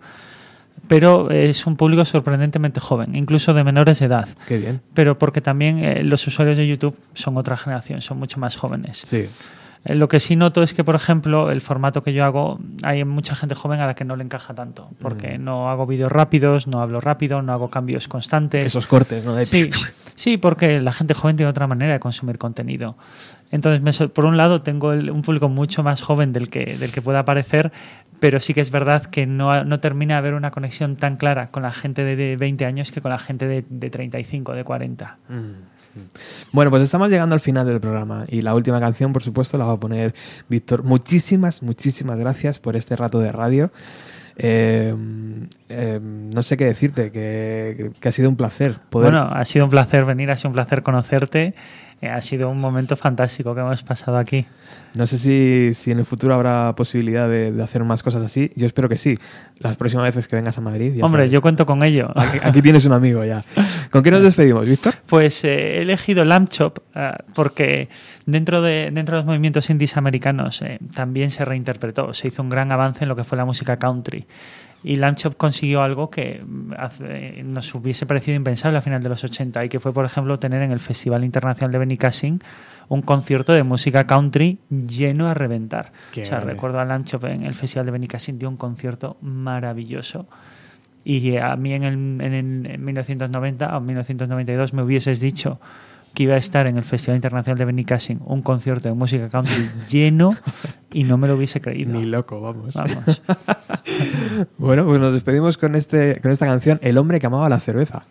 [SPEAKER 2] pero es un público sorprendentemente joven, incluso de menores de edad.
[SPEAKER 1] Qué bien.
[SPEAKER 2] Pero porque también eh, los usuarios de YouTube son otra generación, son mucho más jóvenes.
[SPEAKER 1] Sí.
[SPEAKER 2] Eh, Lo que sí noto es que, por ejemplo, el formato que yo hago, hay mucha gente joven a la que no le encaja tanto, porque no hago vídeos rápidos, no hablo rápido, no hago cambios constantes.
[SPEAKER 1] Esos cortes, ¿no?
[SPEAKER 2] Sí, sí, porque la gente joven tiene otra manera de consumir contenido. Entonces, me por un lado, tengo el- un público mucho más joven del que, del que pueda parecer, pero sí que es verdad que no, no termina de haber una conexión tan clara con la gente de, de 20 años que con la gente de, de 35, de 40.
[SPEAKER 1] Bueno, pues estamos llegando al final del programa y la última canción, por supuesto, la va a poner Víctor. Muchísimas, muchísimas gracias por este rato de radio. Eh, eh, no sé qué decirte, que, que ha sido un placer poder
[SPEAKER 2] Bueno, ha sido un placer venir, ha sido un placer conocerte. Eh, ha sido un momento fantástico que hemos pasado aquí.
[SPEAKER 1] No sé si, si en el futuro habrá posibilidad de, de hacer más cosas así. Yo espero que sí. Las próximas veces que vengas a Madrid. ya
[SPEAKER 2] Hombre,
[SPEAKER 1] sabes.
[SPEAKER 2] yo cuento con ello.
[SPEAKER 1] Aquí, aquí tienes un amigo ya. ¿Con qué nos despedimos, Víctor?
[SPEAKER 2] Pues eh, he elegido Lamb Chop eh, porque dentro de, dentro de los movimientos indies americanos eh, también se reinterpretó, se hizo un gran avance en lo que fue la música country. Y Lamb consiguió algo que mm, nos hubiese parecido impensable a final de los 80 y que fue, por ejemplo, tener en el Festival Internacional de Benicassin un concierto de música country lleno a reventar.
[SPEAKER 1] Qué
[SPEAKER 2] o sea,
[SPEAKER 1] grande.
[SPEAKER 2] recuerdo a Lamb en el Festival de Benicassin dio un concierto maravilloso. Y a mí en, el, en, el- en 1990 o 1992 me hubieses dicho que iba a estar en el Festival Internacional de Benicassin un concierto de música country lleno y no me lo hubiese creído.
[SPEAKER 1] Ni loco, vamos.
[SPEAKER 2] Vamos.
[SPEAKER 1] Bueno, pues nos despedimos con, este, con esta canción, El hombre que amaba la cerveza.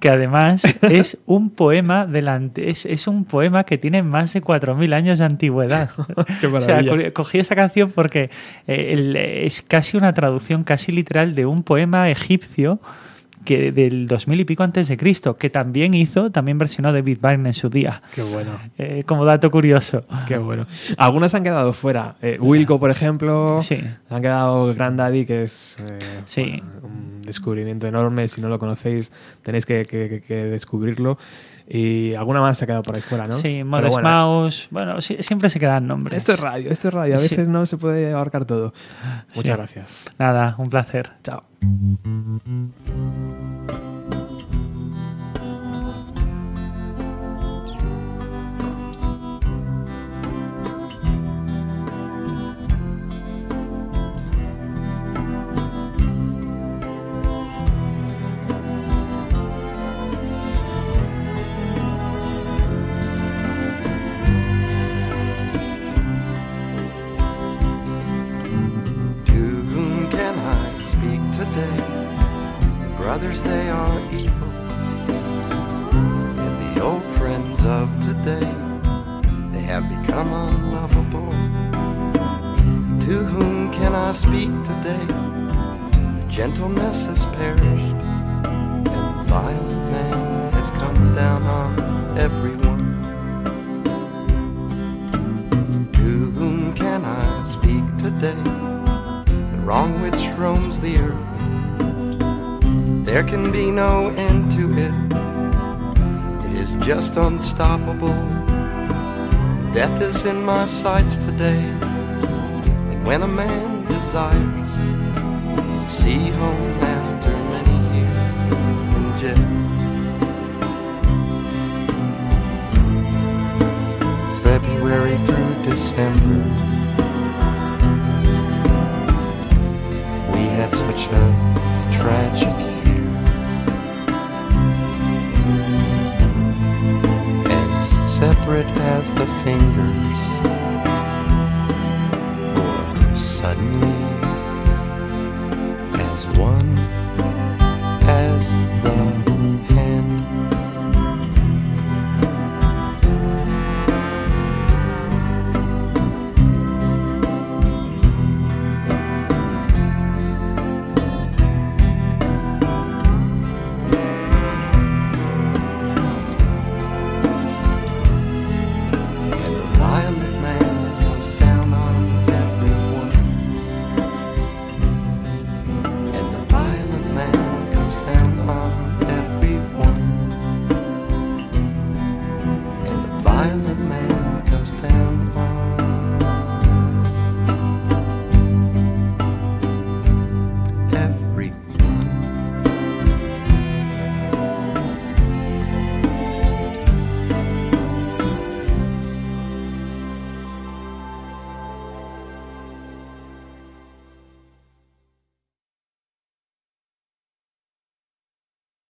[SPEAKER 2] Que además es un poema de la ante- es, es un poema que tiene más de 4.000 años de antigüedad.
[SPEAKER 1] Qué
[SPEAKER 2] O sea, cogí esta canción porque eh, el- es casi una traducción casi literal de un poema egipcio que del 2000 y pico antes de Cristo, que también hizo, también versionó David Byrne en su día.
[SPEAKER 1] Qué bueno.
[SPEAKER 2] Eh, como dato curioso.
[SPEAKER 1] Qué bueno. Algunas han quedado fuera. Eh, Wilco, por ejemplo.
[SPEAKER 2] Sí.
[SPEAKER 1] Han quedado Grandaddy, que es eh,
[SPEAKER 2] Sí.
[SPEAKER 1] un descubrimiento enorme. Si no lo conocéis, tenéis que, que- que- que descubrirlo. Y alguna más se ha quedado por ahí fuera, ¿no?
[SPEAKER 2] Sí, Modest
[SPEAKER 1] bueno,
[SPEAKER 2] Mouse. Bueno, sí- siempre se quedan nombres.
[SPEAKER 1] Esto es radio, esto es radio. A
[SPEAKER 2] Sí.
[SPEAKER 1] veces no se puede abarcar todo. Muchas
[SPEAKER 2] Sí.
[SPEAKER 1] gracias.
[SPEAKER 2] Nada, un placer.
[SPEAKER 1] Chao.
[SPEAKER 5] Today? The brothers, they are evil. And the old friends of today, they have become unlovable. To whom can I speak today? The gentleness has perished, and the violent man has come down on everyone. To whom can I speak today? the wrong which roams the earth. There can be no end to it. It is just unstoppable. Death is in my sights today. And when a man desires to see home after many years in jail. February through December. We had such a tragic as the fingers.